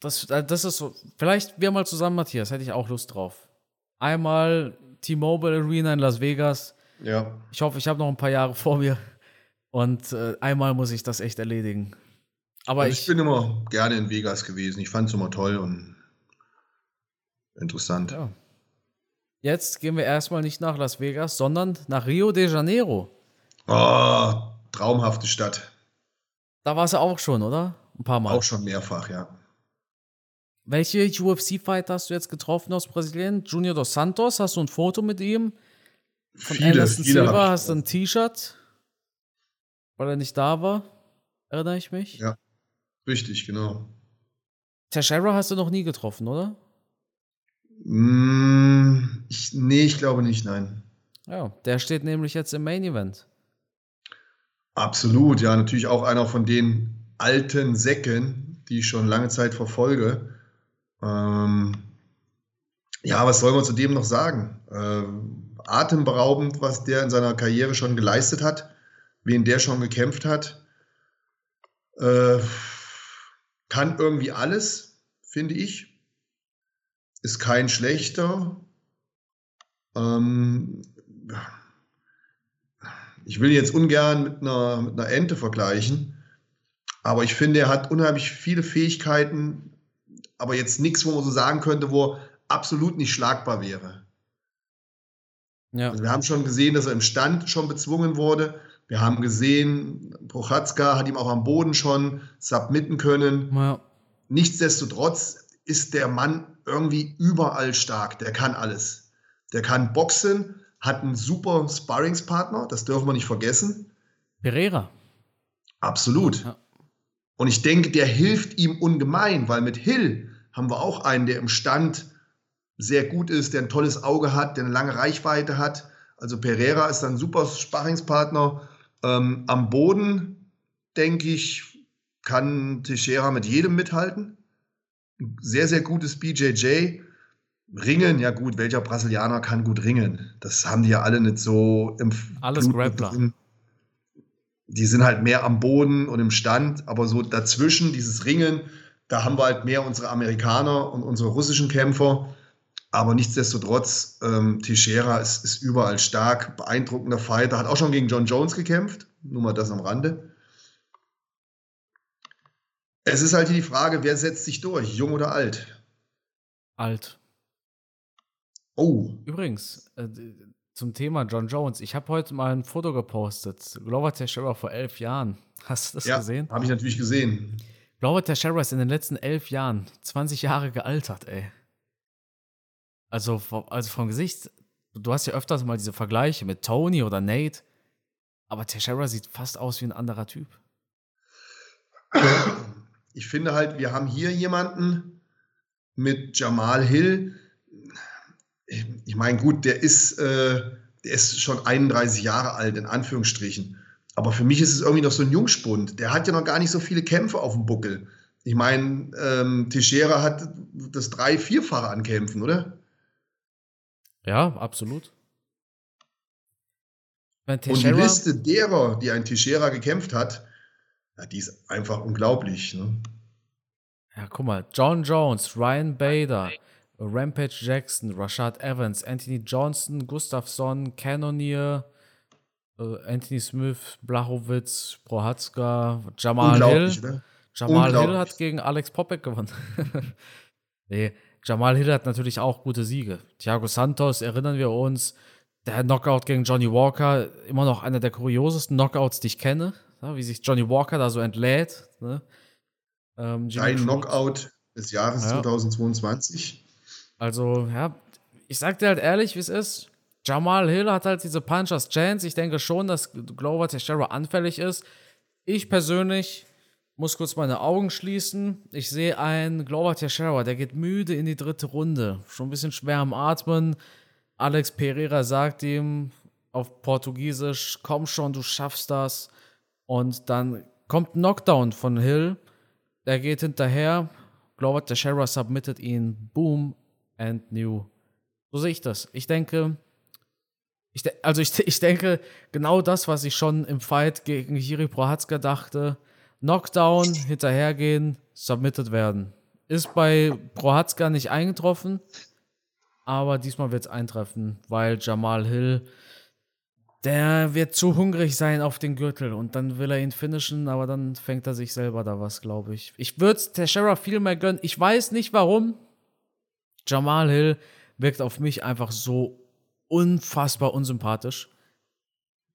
Das, äh, das ist so. Vielleicht wir mal zusammen, Matthias, hätte ich auch Lust drauf. Einmal T-Mobile Arena in Las Vegas. Ja. Ich hoffe, ich habe noch ein paar Jahre vor mir. Und äh, einmal muss ich das echt erledigen. Aber also ich, ich, bin immer gerne in Vegas gewesen. Ich fand es immer toll und interessant. Ja. Jetzt gehen wir erstmal nicht nach Las Vegas, sondern nach Rio de Janeiro. Oh, traumhafte Stadt. Da warst du auch schon, oder? Ein paar Mal. Auch schon mehrfach, ja. Welche UFC-Fighter hast du jetzt getroffen aus Brasilien? Junior dos Santos, hast du ein Foto mit ihm? Von viele, Anderson viele Silva hast du ein T-Shirt, weil er nicht da war. Erinnere ich mich? Ja, richtig, genau. Teixeira hast du noch nie getroffen, oder? Ich, nee, ich glaube nicht, nein. Ja, der steht nämlich jetzt im Main Event. Absolut, ja, natürlich auch einer von den alten Säcken, die ich schon lange Zeit verfolge. Ähm, ja, was soll man zu dem noch sagen? Äh, atemberaubend, was der in seiner Karriere schon geleistet hat, wen der schon gekämpft hat. Äh, kann irgendwie alles, finde ich. Ist kein schlechter. Ähm, ich will jetzt ungern mit einer, mit einer Ente vergleichen, aber ich finde, er hat unheimlich viele Fähigkeiten, aber jetzt nichts, wo man so sagen könnte, wo er absolut nicht schlagbar wäre. Ja. Also wir haben schon gesehen, dass er im Stand schon bezwungen wurde. Wir haben gesehen, Prochatzka hat ihm auch am Boden schon submitten können. Ja. Nichtsdestotrotz ist der Mann irgendwie überall stark. Der kann alles. Der kann boxen, hat einen super Sparringspartner, das dürfen wir nicht vergessen. Pereira. Absolut. Ja. Und ich denke, der hilft ihm ungemein, weil mit Hill haben wir auch einen, der im Stand sehr gut ist, der ein tolles Auge hat, der eine lange Reichweite hat. Also Pereira ist ein super Sparringspartner. Ähm, am Boden, denke ich, kann Teixeira mit jedem mithalten. Sehr, sehr gutes BJJ. Ringen, ja gut, welcher Brasilianer kann gut ringen? Das haben die ja alle nicht so im Alles Blut Grappler. Drin. Die sind halt mehr am Boden und im Stand, aber so dazwischen, dieses Ringen, da haben wir halt mehr unsere Amerikaner und unsere russischen Kämpfer. Aber nichtsdestotrotz, ähm, Teixeira ist, ist überall stark, beeindruckender Fighter, hat auch schon gegen John Jones gekämpft, nur mal das am Rande. Es ist halt die Frage, wer setzt sich durch, jung oder alt? Alt. Oh. Übrigens, äh, zum Thema John Jones. Ich habe heute mal ein Foto gepostet. Glover Teixeira vor elf Jahren. Hast du das ja, gesehen? Habe ich natürlich gesehen. Glover Teixeira ist in den letzten elf Jahren 20 Jahre gealtert, ey. Also, also vom Gesicht, du hast ja öfters mal diese Vergleiche mit Tony oder Nate, aber Teixeira sieht fast aus wie ein anderer Typ. Ich finde halt, wir haben hier jemanden mit Jamal Hill, ich meine, gut, der ist, äh, der ist schon 31 Jahre alt, in Anführungsstrichen. Aber für mich ist es irgendwie noch so ein Jungspund. Der hat ja noch gar nicht so viele Kämpfe auf dem Buckel. Ich meine, ähm, Teixeira hat das drei-, vierfache an Kämpfen, oder? Ja, absolut. Und die Liste derer, die ein Teixeira gekämpft hat, ja, die ist einfach unglaublich. Ne? Ja, guck mal, John Jones, Ryan Bader, Rampage Jackson, Rashad Evans, Anthony Johnson, Gustafsson, Cannonier, äh, Anthony Smith, Blachowitz, Prohatzka, Jamal Hill. Ne? Jamal Hill hat gegen Alex Popek gewonnen. nee, Jamal Hill hat natürlich auch gute Siege. Thiago Santos, erinnern wir uns, der Knockout gegen Johnny Walker, immer noch einer der kuriosesten Knockouts, die ich kenne. Wie sich Johnny Walker da so entlädt. Ne? Ähm, Ein Knockout des Jahres ja. 2022. Also, ja, ich sag dir halt ehrlich, wie es ist. Jamal Hill hat halt diese Punchers Chance. Ich denke schon, dass Glover Teixeira anfällig ist. Ich persönlich muss kurz meine Augen schließen. Ich sehe einen Glover Teixeira, der geht müde in die dritte Runde. Schon ein bisschen schwer am Atmen. Alex Pereira sagt ihm auf Portugiesisch, komm schon, du schaffst das. Und dann kommt ein Knockdown von Hill. Der geht hinterher. Glover Teixeira submittet ihn. Boom, and new. So sehe ich das. Ich denke, ich de also ich, ich denke, genau das, was ich schon im Fight gegen Jiri Prohatzka dachte, Knockdown, hinterhergehen, submitted werden. Ist bei Prohatzka nicht eingetroffen, aber diesmal wird es eintreffen, weil Jamal Hill, der wird zu hungrig sein auf den Gürtel und dann will er ihn finishen, aber dann fängt er sich selber da was, glaube ich. Ich würde es Teixeira viel mehr gönnen. Ich weiß nicht warum, Jamal Hill wirkt auf mich einfach so unfassbar unsympathisch.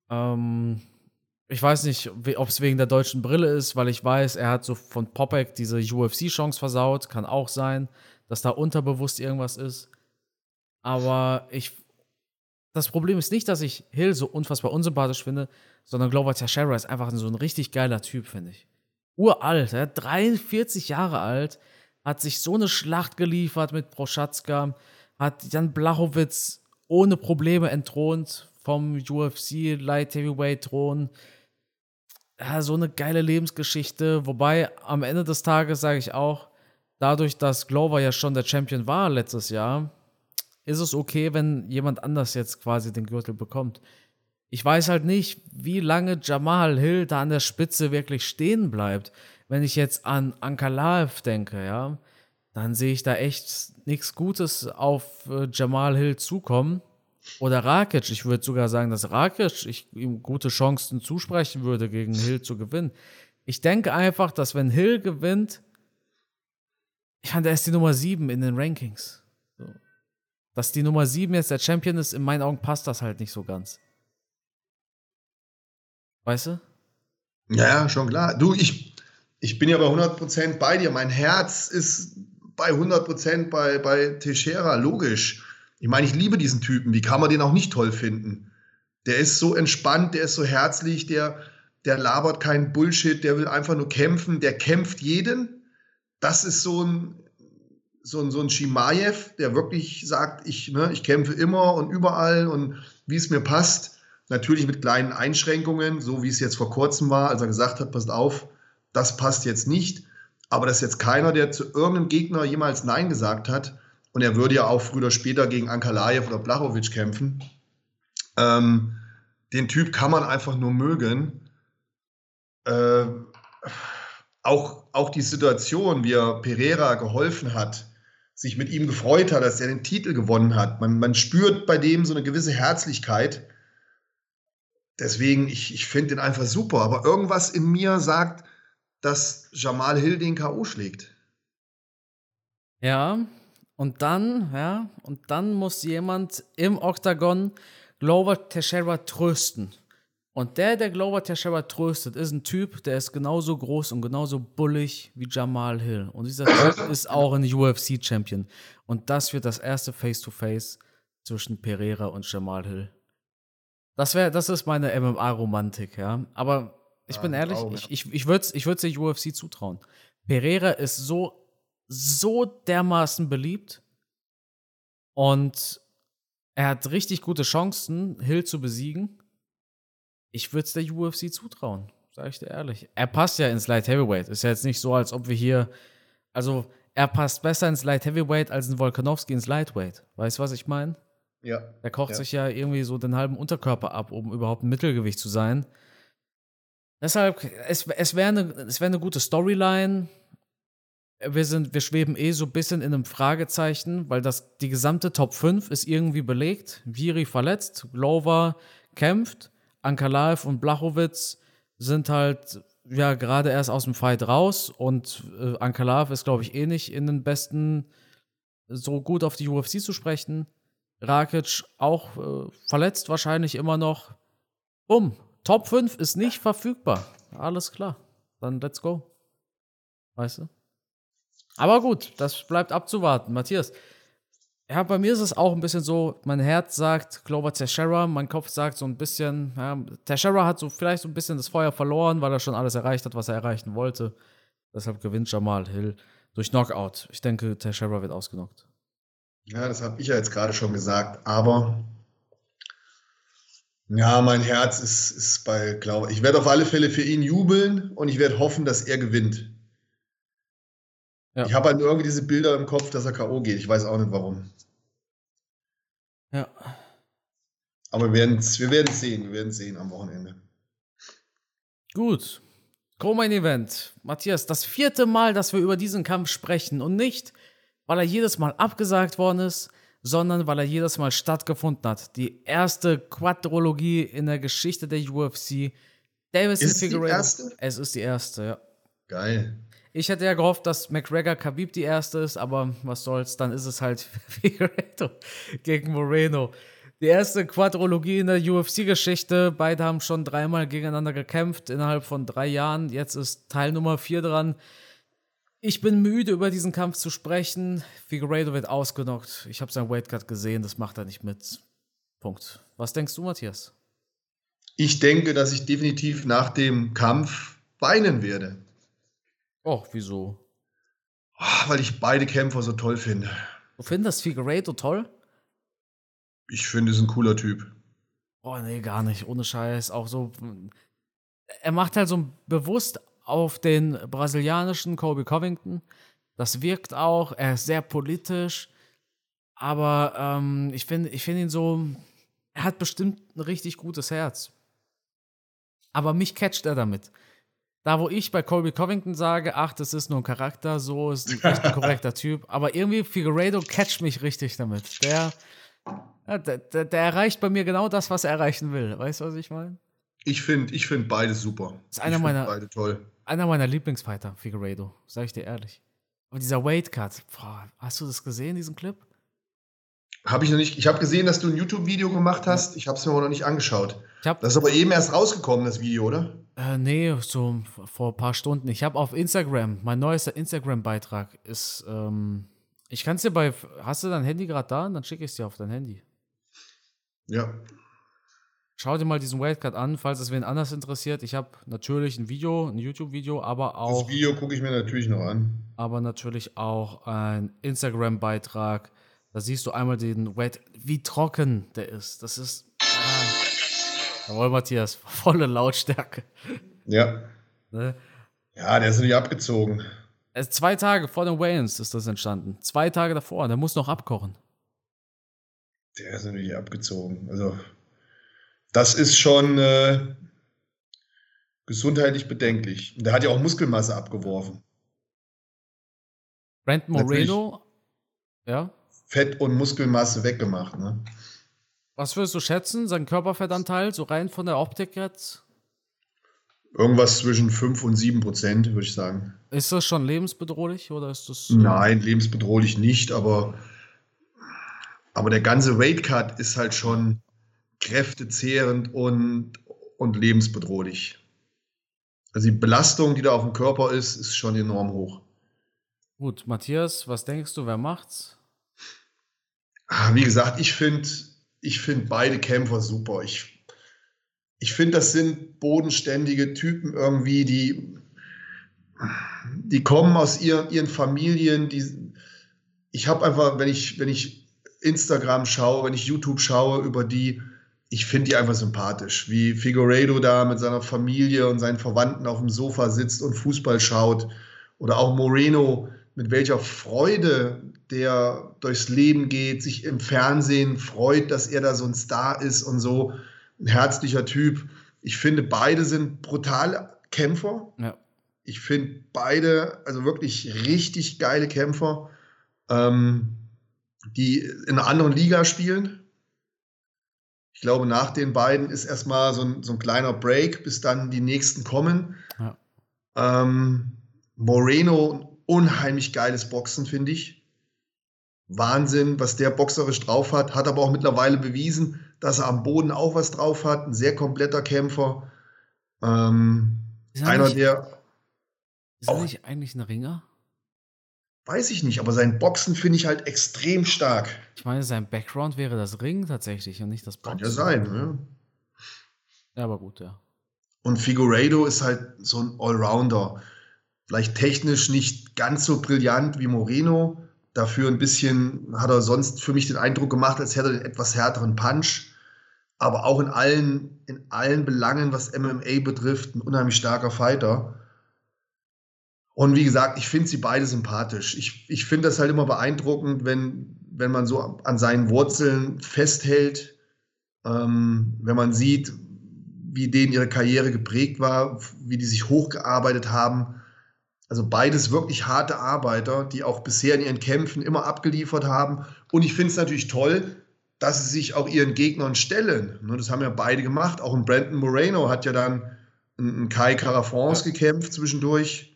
Ähm, ich weiß nicht, ob es wegen der deutschen Brille ist, weil ich weiß, er hat so von Popek diese UFC-Chance versaut. Kann auch sein, dass da unterbewusst irgendwas ist. Aber ich. Das Problem ist nicht, dass ich Hill so unfassbar unsympathisch finde, sondern Glover Teixeira ist einfach so ein richtig geiler Typ, finde ich. Uralt, er 43 Jahre alt, hat sich so eine Schlacht geliefert mit Proschatzka, hat Jan Blachowitz ohne Probleme entthront vom UFC Light Heavyweight Thron. Ja, so eine geile Lebensgeschichte. Wobei am Ende des Tages sage ich auch, dadurch, dass Glover ja schon der Champion war letztes Jahr, ist es okay, wenn jemand anders jetzt quasi den Gürtel bekommt. Ich weiß halt nicht, wie lange Jamal Hill da an der Spitze wirklich stehen bleibt. Wenn ich jetzt an Ankalaev denke, ja, dann sehe ich da echt nichts Gutes auf äh, Jamal Hill zukommen. Oder Rakic. Ich würde sogar sagen, dass Rakic ich ihm gute Chancen zusprechen würde, gegen Hill zu gewinnen. Ich denke einfach, dass wenn Hill gewinnt, ich fand, er ist die Nummer 7 in den Rankings. So. Dass die Nummer 7 jetzt der Champion ist, in meinen Augen passt das halt nicht so ganz. Weißt du? Ja, schon klar. Du, ich, ich bin ja bei 100% bei dir. Mein Herz ist bei 100% bei, bei Teixeira, logisch. Ich meine, ich liebe diesen Typen. Wie kann man den auch nicht toll finden? Der ist so entspannt, der ist so herzlich, der, der labert keinen Bullshit, der will einfach nur kämpfen, der kämpft jeden. Das ist so ein, so ein, so ein Shimaev, der wirklich sagt, ich, ne, ich kämpfe immer und überall und wie es mir passt. Natürlich mit kleinen Einschränkungen, so wie es jetzt vor kurzem war, als er gesagt hat, passt auf, das passt jetzt nicht. Aber das ist jetzt keiner, der zu irgendeinem Gegner jemals Nein gesagt hat. Und er würde ja auch früher oder später gegen Ankalaev oder Blachowicz kämpfen. Ähm, den Typ kann man einfach nur mögen. Äh, auch, auch die Situation, wie er Pereira geholfen hat, sich mit ihm gefreut hat, dass er den Titel gewonnen hat. Man, man spürt bei dem so eine gewisse Herzlichkeit. Deswegen, ich, ich finde den einfach super. Aber irgendwas in mir sagt, dass Jamal Hill den K.O. schlägt. Ja, und dann, ja, und dann muss jemand im Oktagon Glover Teixeira trösten. Und der, der Glover Teixeira tröstet, ist ein Typ, der ist genauso groß und genauso bullig wie Jamal Hill. Und dieser Typ ist auch ein UFC-Champion. Und das wird das erste Face-to-Face -face zwischen Pereira und Jamal Hill. Das wäre, das ist meine MMA-Romantik, ja. Aber ich bin ehrlich, Traum, ich, ich, ich würde es ich der UFC zutrauen. Pereira ist so, so dermaßen beliebt und er hat richtig gute Chancen, Hill zu besiegen. Ich würde es der UFC zutrauen, sage ich dir ehrlich. Er passt ja ins Light Heavyweight. Ist ja jetzt nicht so, als ob wir hier. Also, er passt besser ins Light Heavyweight als ein Volkanovski ins Lightweight. Weißt du, was ich meine? Ja. Er kocht ja. sich ja irgendwie so den halben Unterkörper ab, um überhaupt ein Mittelgewicht zu sein. Deshalb, es, es wäre eine wär ne gute Storyline. Wir, sind, wir schweben eh so ein bisschen in einem Fragezeichen, weil das, die gesamte Top 5 ist irgendwie belegt. Viri verletzt, Glover kämpft. Ankalaev und Blachowitz sind halt ja gerade erst aus dem Fight raus und äh, Ankalaev ist, glaube ich, eh nicht in den besten so gut auf die UFC zu sprechen. Rakic auch äh, verletzt wahrscheinlich immer noch. Um, Top 5 ist nicht verfügbar. Alles klar. Dann let's go. Weißt du? Aber gut, das bleibt abzuwarten. Matthias, ja, bei mir ist es auch ein bisschen so, mein Herz sagt Glover Teixeira, mein Kopf sagt so ein bisschen, ja, Teixeira hat so vielleicht so ein bisschen das Feuer verloren, weil er schon alles erreicht hat, was er erreichen wollte. Deshalb gewinnt Jamal Hill durch Knockout. Ich denke, Teixeira wird ausgenockt. Ja, das habe ich ja jetzt gerade schon gesagt, aber ja, mein Herz ist, ist bei Glover. Ich werde auf alle Fälle für ihn jubeln und ich werde hoffen, dass er gewinnt. Ja. Ich habe halt irgendwie diese Bilder im Kopf, dass er K.O. geht. Ich weiß auch nicht warum. Ja. Aber wir werden es wir werden's sehen. Wir werden sehen am Wochenende. Gut. Co-Main Event. Matthias, das vierte Mal, dass wir über diesen Kampf sprechen. Und nicht, weil er jedes Mal abgesagt worden ist, sondern weil er jedes Mal stattgefunden hat. Die erste Quadrologie in der Geschichte der UFC. Davis ist die erste? Es ist die erste, ja. Geil. Ich hätte ja gehofft, dass McGregor Khabib die erste ist, aber was soll's, dann ist es halt Figueredo gegen Moreno. Die erste Quadrologie in der UFC-Geschichte. Beide haben schon dreimal gegeneinander gekämpft innerhalb von drei Jahren. Jetzt ist Teil Nummer vier dran. Ich bin müde, über diesen Kampf zu sprechen. Figueredo wird ausgenockt. Ich habe seinen Weightcut gesehen, das macht er nicht mit. Punkt. Was denkst du, Matthias? Ich denke, dass ich definitiv nach dem Kampf weinen werde. Och, wieso? Oh, weil ich beide Kämpfer so toll finde. Du findest Figueiredo toll? Ich finde, es ein cooler Typ. Oh, nee, gar nicht. Ohne Scheiß. Auch so. Er macht halt so bewusst auf den brasilianischen Kobe Covington. Das wirkt auch. Er ist sehr politisch. Aber ähm, ich finde ich find ihn so. Er hat bestimmt ein richtig gutes Herz. Aber mich catcht er damit. da, wo ich bei Colby Covington sage, ach, das ist nur ein Charakter, so ist ein echt ein korrekter Typ. Aber irgendwie Figueredo catcht mich richtig damit. Der, der, der, der, erreicht bei mir genau das, was er erreichen will. Weißt du, was ich meine? Ich finde ich find beide super. Ist einer meiner, beide toll. Einer meiner Lieblingsfighter, Figueredo, sag ich dir ehrlich. Und dieser Weight Cut, boah, hast du das gesehen, diesen Clip? Habe ich noch nicht. Ich habe gesehen, dass du ein YouTube-Video gemacht hast. Ich habe es mir aber noch nicht angeschaut. das ist aber eben erst rausgekommen, das Video, oder? Äh, nee, so vor ein paar Stunden. Ich habe auf Instagram, mein neuester Instagram-Beitrag ist, ähm, ich kann es dir bei, hast du dein Handy gerade da? Dann schicke ich es dir auf dein Handy. Ja. Schau dir mal diesen Wildcard an, falls es wen anders interessiert. Ich habe natürlich ein Video, ein YouTube-Video, aber auch. Das Video gucke ich mir natürlich noch an. Aber natürlich auch ein Instagram-Beitrag da siehst du einmal den Wet, wie trocken der ist. Das ist. Ah, jawohl, Matthias, volle Lautstärke. Ja. Ne? Ja, der ist nicht abgezogen. Zwei Tage vor den Wayans ist das entstanden. Zwei Tage davor. Der muss noch abkochen. Der ist natürlich abgezogen. Also, das ist schon äh, gesundheitlich bedenklich. Und der hat ja auch Muskelmasse abgeworfen. Brent Moreno, ja. Fett und Muskelmasse weggemacht. Ne? Was würdest du schätzen, sein Körperfettanteil, so rein von der Optik jetzt? Irgendwas zwischen 5 und 7 Prozent, würde ich sagen. Ist das schon lebensbedrohlich oder ist das. Äh Nein, lebensbedrohlich nicht, aber, aber der ganze Weightcut ist halt schon kräftezehrend und, und lebensbedrohlich. Also die Belastung, die da auf dem Körper ist, ist schon enorm hoch. Gut, Matthias, was denkst du, wer macht's? Ah, wie gesagt, ich finde ich find beide Kämpfer super. Ich, ich finde, das sind bodenständige Typen irgendwie, die, die kommen aus ihren, ihren Familien. Die, ich habe einfach, wenn ich, wenn ich Instagram schaue, wenn ich YouTube schaue, über die, ich finde die einfach sympathisch. Wie Figueiredo da mit seiner Familie und seinen Verwandten auf dem Sofa sitzt und Fußball schaut. Oder auch Moreno, mit welcher Freude der durchs Leben geht, sich im Fernsehen freut, dass er da so ein Star ist und so ein herzlicher Typ. Ich finde, beide sind brutale Kämpfer. Ja. Ich finde beide, also wirklich richtig geile Kämpfer, ähm, die in einer anderen Liga spielen. Ich glaube, nach den beiden ist erstmal so ein, so ein kleiner Break, bis dann die nächsten kommen. Ja. Ähm, Moreno unheimlich geiles Boxen, finde ich. Wahnsinn, was der boxerisch drauf hat. Hat aber auch mittlerweile bewiesen, dass er am Boden auch was drauf hat. Ein sehr kompletter Kämpfer. Ähm, einer, nicht, der. Ist er nicht eigentlich ein Ringer? Weiß ich nicht, aber sein Boxen finde ich halt extrem stark. Ich meine, sein Background wäre das Ring tatsächlich und nicht das Boxen. Kann ja sein, ne? Ja, aber gut, ja. Und Figueiredo ist halt so ein Allrounder. Vielleicht technisch nicht ganz so brillant wie Moreno. Dafür ein bisschen hat er sonst für mich den Eindruck gemacht, als hätte er den etwas härteren Punch. Aber auch in allen, in allen Belangen, was MMA betrifft, ein unheimlich starker Fighter. Und wie gesagt, ich finde sie beide sympathisch. Ich, ich finde das halt immer beeindruckend, wenn, wenn man so an seinen Wurzeln festhält, ähm, wenn man sieht, wie denen ihre Karriere geprägt war, wie die sich hochgearbeitet haben also beides wirklich harte Arbeiter, die auch bisher in ihren Kämpfen immer abgeliefert haben. Und ich finde es natürlich toll, dass sie sich auch ihren Gegnern stellen. Ne, das haben ja beide gemacht. Auch ein Brandon Moreno hat ja dann einen Kai Carafrance ja. gekämpft zwischendurch.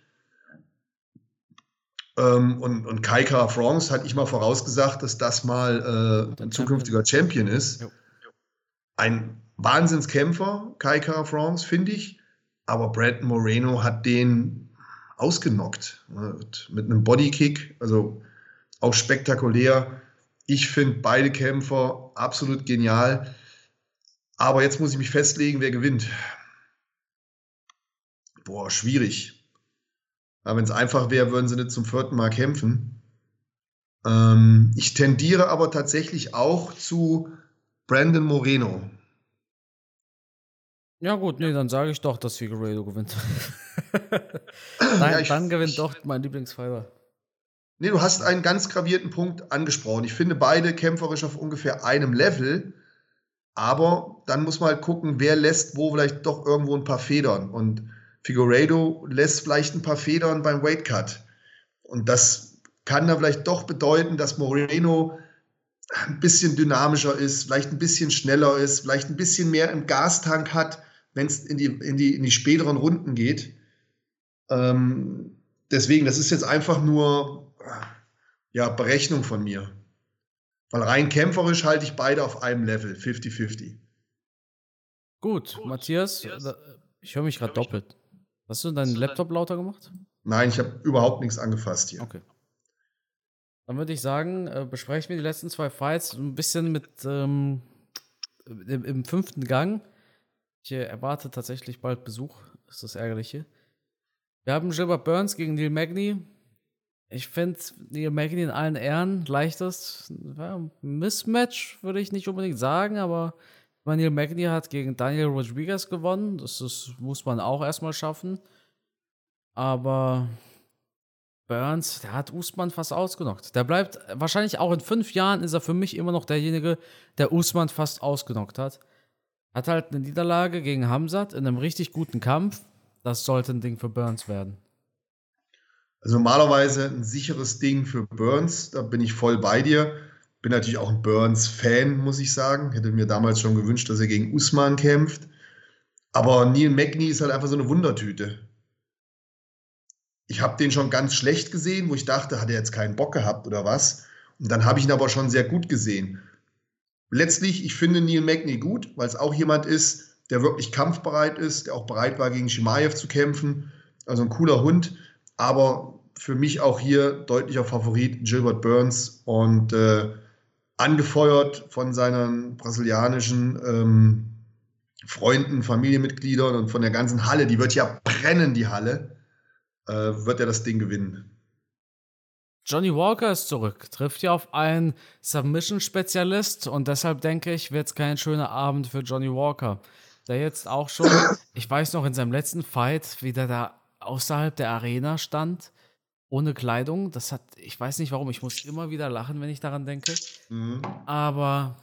Ähm, und, und Kai Carafrance hatte ich mal vorausgesagt, dass das mal äh, ein zukünftiger Champion ist. Ja. Ein Wahnsinnskämpfer, Kai Carafrance, finde ich. Aber Brandon Moreno hat den ausgenockt mit einem Bodykick, also auch spektakulär. Ich finde beide Kämpfer absolut genial. Aber jetzt muss ich mich festlegen, wer gewinnt. Boah, schwierig. Wenn es einfach wäre, würden sie nicht zum vierten Mal kämpfen. Ähm, ich tendiere aber tatsächlich auch zu Brandon Moreno. Ja, gut, nee, dann sage ich doch, dass Figueiredo gewinnt. Nein, ja, ich, dann gewinnt ich, doch mein Lieblingsfighter. Nee, du hast einen ganz gravierten Punkt angesprochen. Ich finde beide kämpferisch auf ungefähr einem Level. Aber dann muss man halt gucken, wer lässt wo vielleicht doch irgendwo ein paar Federn. Und Figueredo lässt vielleicht ein paar Federn beim Weight Cut. Und das kann dann vielleicht doch bedeuten, dass Moreno ein bisschen dynamischer ist, vielleicht ein bisschen schneller ist, vielleicht ein bisschen mehr im Gastank hat, wenn es in die, in, die, in die späteren Runden geht. Ähm, deswegen, das ist jetzt einfach nur ja, Berechnung von mir. Weil rein kämpferisch halte ich beide auf einem Level, 50-50. Gut, Gut, Matthias, Matthias. ich höre mich gerade doppelt. Hast du deinen Laptop lauter gemacht? Nein, ich habe überhaupt nichts angefasst hier. Okay. Dann würde ich sagen, äh, besprechen wir die letzten zwei Fights ein bisschen mit ähm, im, im, fünften Gang. Ich äh, erwarte tatsächlich bald Besuch, ist das Ärgerliche. Wir haben Gilbert Burns gegen Neil Magny. Ich finde Neil Magny in allen Ehren leichtes ja, Mismatch, würde ich nicht unbedingt sagen, aber Neil Magny hat gegen Daniel Rodriguez gewonnen. Das ist, muss man auch erstmal schaffen. Aber Burns, der hat Usman fast ausgenockt. Der bleibt wahrscheinlich auch in fünf Jahren ist er für mich immer noch derjenige, der Usman fast ausgenockt hat. Hat halt eine Niederlage gegen Hamzat in einem richtig guten Kampf. Das sollte ein Ding für Burns werden. Also normalerweise ein sicheres Ding für Burns, da bin ich voll bei dir. Bin natürlich auch ein Burns-Fan, muss ich sagen. Hätte mir damals schon gewünscht, dass er gegen Usman kämpft. Aber Neil Magny ist halt einfach so eine Wundertüte ich habe den schon ganz schlecht gesehen, wo ich dachte, hat er jetzt keinen Bock gehabt oder was. Und dann habe ich ihn aber schon sehr gut gesehen. Letztlich, ich finde Neil Magny gut, weil es auch jemand ist, der wirklich kampfbereit ist, der auch bereit war, gegen Shimaev zu kämpfen. Also ein cooler Hund. Aber für mich auch hier deutlicher Favorit Gilbert Burns und äh, angefeuert von seinen brasilianischen ähm, Freunden, Familienmitgliedern und von der ganzen Halle. Die wird ja brennen, die Halle äh, wird er das Ding gewinnen. Johnny Walker ist zurück, trifft ja auf einen Submission-Spezialist und deshalb denke ich, wird es kein schöner Abend für Johnny Walker. Der jetzt auch schon, ich weiß noch, in seinem letzten Fight, wie der da außerhalb der Arena stand, ohne Kleidung. Das hat, ich weiß nicht warum, ich muss immer wieder lachen, wenn ich daran denke. Mhm. Aber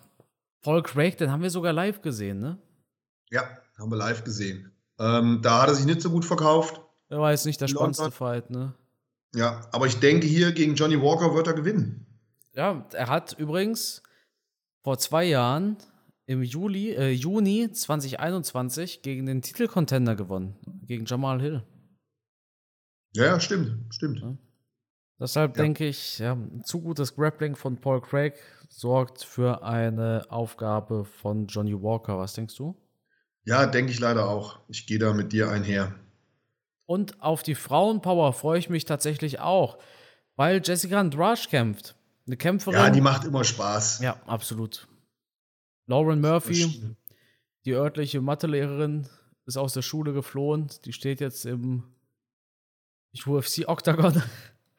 Paul Craig, den haben wir sogar live gesehen, ne? Ja, haben wir live gesehen. Ähm, da hat er sich nicht so gut verkauft. Er war jetzt nicht der spannendste Fight, ne? Ja, aber ich denke, hier gegen Johnny Walker wird er gewinnen. Ja, er hat übrigens vor zwei Jahren im Juli, äh, Juni 2021 gegen den Titelcontender gewonnen, gegen Jamal Hill. Ja, stimmt, stimmt. Ja. Deshalb ja. denke ich, ja, zu gutes Grappling von Paul Craig sorgt für eine Aufgabe von Johnny Walker. Was denkst du? Ja, denke ich leider auch. Ich gehe da mit dir einher. Und auf die Frauenpower freue ich mich tatsächlich auch, weil Jessica Andrasch kämpft. Eine Kämpferin. Ja, die macht immer Spaß. Ja, absolut. Lauren Murphy, die örtliche Mathelehrerin, ist aus der Schule geflohen. Die steht jetzt im UFC Octagon. Ich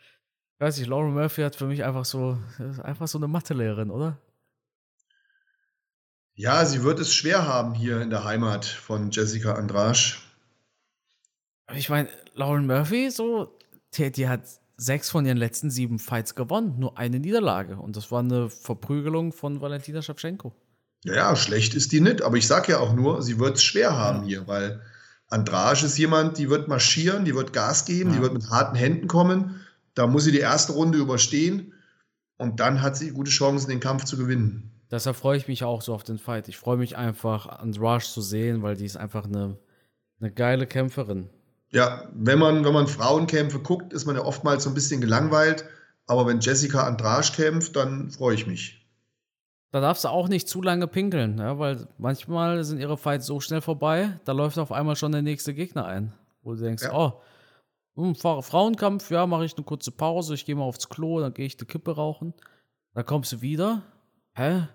weiß nicht, Lauren Murphy hat für mich einfach so, einfach so eine Mathelehrerin, oder? Ja, sie wird es schwer haben hier in der Heimat von Jessica Andrasch ich meine, Lauren Murphy, so, die, die, hat sechs von ihren letzten sieben Fights gewonnen, nur eine Niederlage. Und das war eine Verprügelung von Valentina Shevchenko. Ja, schlecht ist die nicht, aber ich sage ja auch nur, sie wird es schwer haben ja. hier, weil Andrage ist jemand, die wird marschieren, die wird Gas geben, ja. die wird mit harten Händen kommen. Da muss sie die erste Runde überstehen und dann hat sie gute Chancen, den Kampf zu gewinnen. Deshalb freue ich mich auch so auf den Fight. Ich freue mich einfach, Andrage zu sehen, weil die ist einfach eine, eine geile Kämpferin. Ja, wenn man, wenn man Frauenkämpfe guckt, ist man ja oftmals so ein bisschen gelangweilt. Aber wenn Jessica Andrasch kämpft, dann freue ich mich. Da darfst du auch nicht zu lange pinkeln, ja, weil manchmal sind ihre Fights so schnell vorbei, da läuft auf einmal schon der nächste Gegner ein. Wo du denkst, ja. oh, hm, Frauenkampf, ja, mache ich eine kurze Pause, ich gehe mal aufs Klo, dann gehe ich die Kippe rauchen. Dann kommst du wieder. Hä?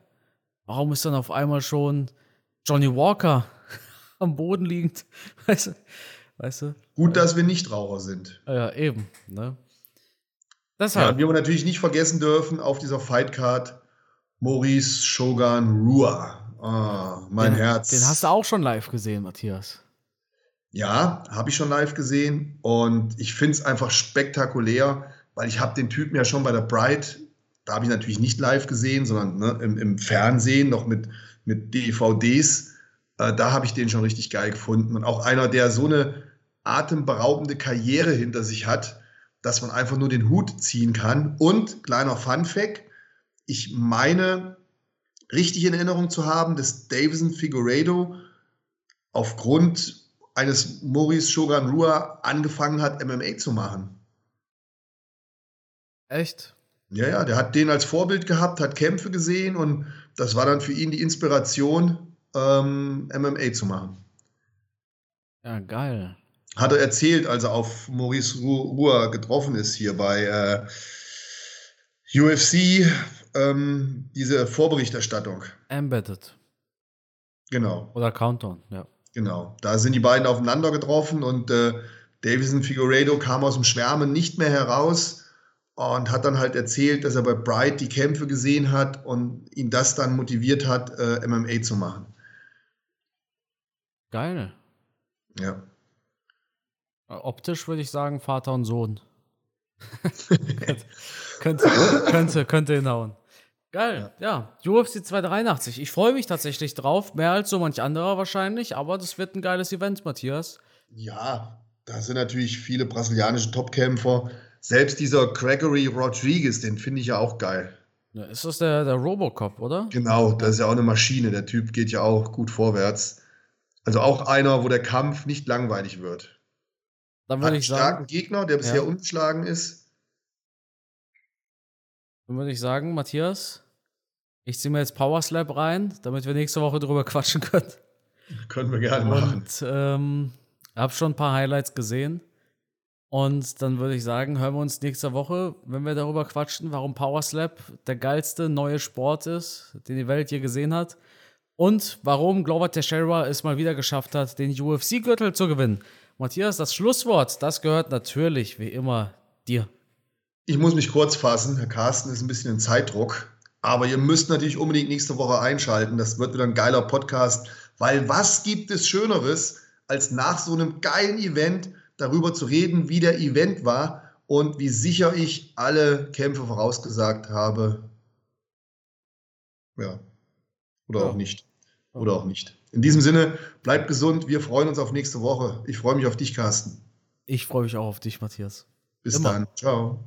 Warum ist dann auf einmal schon Johnny Walker am Boden liegend? Weißt du? Weißt du? Gut, dass wir nicht Raucher sind. Ja, eben. Ne? Deshalb. Ja, wir natürlich nicht vergessen dürfen, auf dieser Fightcard Maurice Shogun Rua. Ah, mein den, Herz. Den hast du auch schon live gesehen, Matthias. Ja, habe ich schon live gesehen und ich finde es einfach spektakulär, weil ich habe den Typen ja schon bei der Pride, da habe ich natürlich nicht live gesehen, sondern ne, im, im, Fernsehen noch mit, mit DVDs. Äh, da habe ich den schon richtig geil gefunden und auch einer, der so eine atemberaubende Karriere hinter sich hat, dass man einfach nur den Hut ziehen kann. Und kleiner Fun Fact, ich meine, richtig in Erinnerung zu haben, dass Davison Figueredo aufgrund eines Maurice Shogun Rua angefangen hat, MMA zu machen. Echt? Ja, ja, der hat den als Vorbild gehabt, hat Kämpfe gesehen und das war dann für ihn die Inspiration, ähm, MMA zu machen. Ja, geil. Hat er erzählt, als er auf Maurice Rua getroffen ist hier bei äh, UFC, ähm, diese Vorberichterstattung. Embedded. Genau. Oder Countdown, ja. Genau. Da sind die beiden aufeinander getroffen und äh, Davison Figueredo kam aus dem Schwärmen nicht mehr heraus und hat dann halt erzählt, dass er bei Bright die Kämpfe gesehen hat und ihn das dann motiviert hat, äh, MMA zu machen. Geil. Ja. Optisch würde ich sagen, Vater und Sohn. könnte, könnte, könnte hinhauen. Geil, ja. ja. UFC 283. Ich freue mich tatsächlich drauf. Mehr als so manch anderer wahrscheinlich, aber das wird ein geiles Event, Matthias. Ja, da sind natürlich viele brasilianische Topkämpfer. Selbst dieser Gregory Rodriguez, den finde ich ja auch geil. Ja, ist das der, der Robocop, oder? Genau, das ist ja auch eine Maschine. Der Typ geht ja auch gut vorwärts. Also auch einer, wo der Kampf nicht langweilig wird. Dann würde ich sagen. starken Gegner, der bisher ja. ungeschlagen ist. Dann würde ich sagen, Matthias, ich ziehe mir jetzt Power Slap rein, damit wir nächste Woche drüber quatschen können. Können wir gerne machen. Und ähm, habe schon ein paar Highlights gesehen. Und dann würde ich sagen, hören wir uns nächste Woche, wenn wir darüber quatschen, warum Power Slap der geilste neue Sport ist, den die Welt je gesehen hat. Und warum Glover Teixeira es mal wieder geschafft hat, den UFC-Gürtel zu gewinnen. Matthias, das Schlusswort, das gehört natürlich wie immer dir. Ich muss mich kurz fassen. Herr Carsten ist ein bisschen in Zeitdruck. Aber ihr müsst natürlich unbedingt nächste Woche einschalten. Das wird wieder ein geiler Podcast. Weil was gibt es Schöneres, als nach so einem geilen Event darüber zu reden, wie der Event war und wie sicher ich alle Kämpfe vorausgesagt habe. Ja. Oder ja. auch nicht. Oder auch nicht. In diesem Sinne, bleibt gesund. Wir freuen uns auf nächste Woche. Ich freue mich auf dich, Carsten. Ich freue mich auch auf dich, Matthias. Bis Immer. dann. Ciao.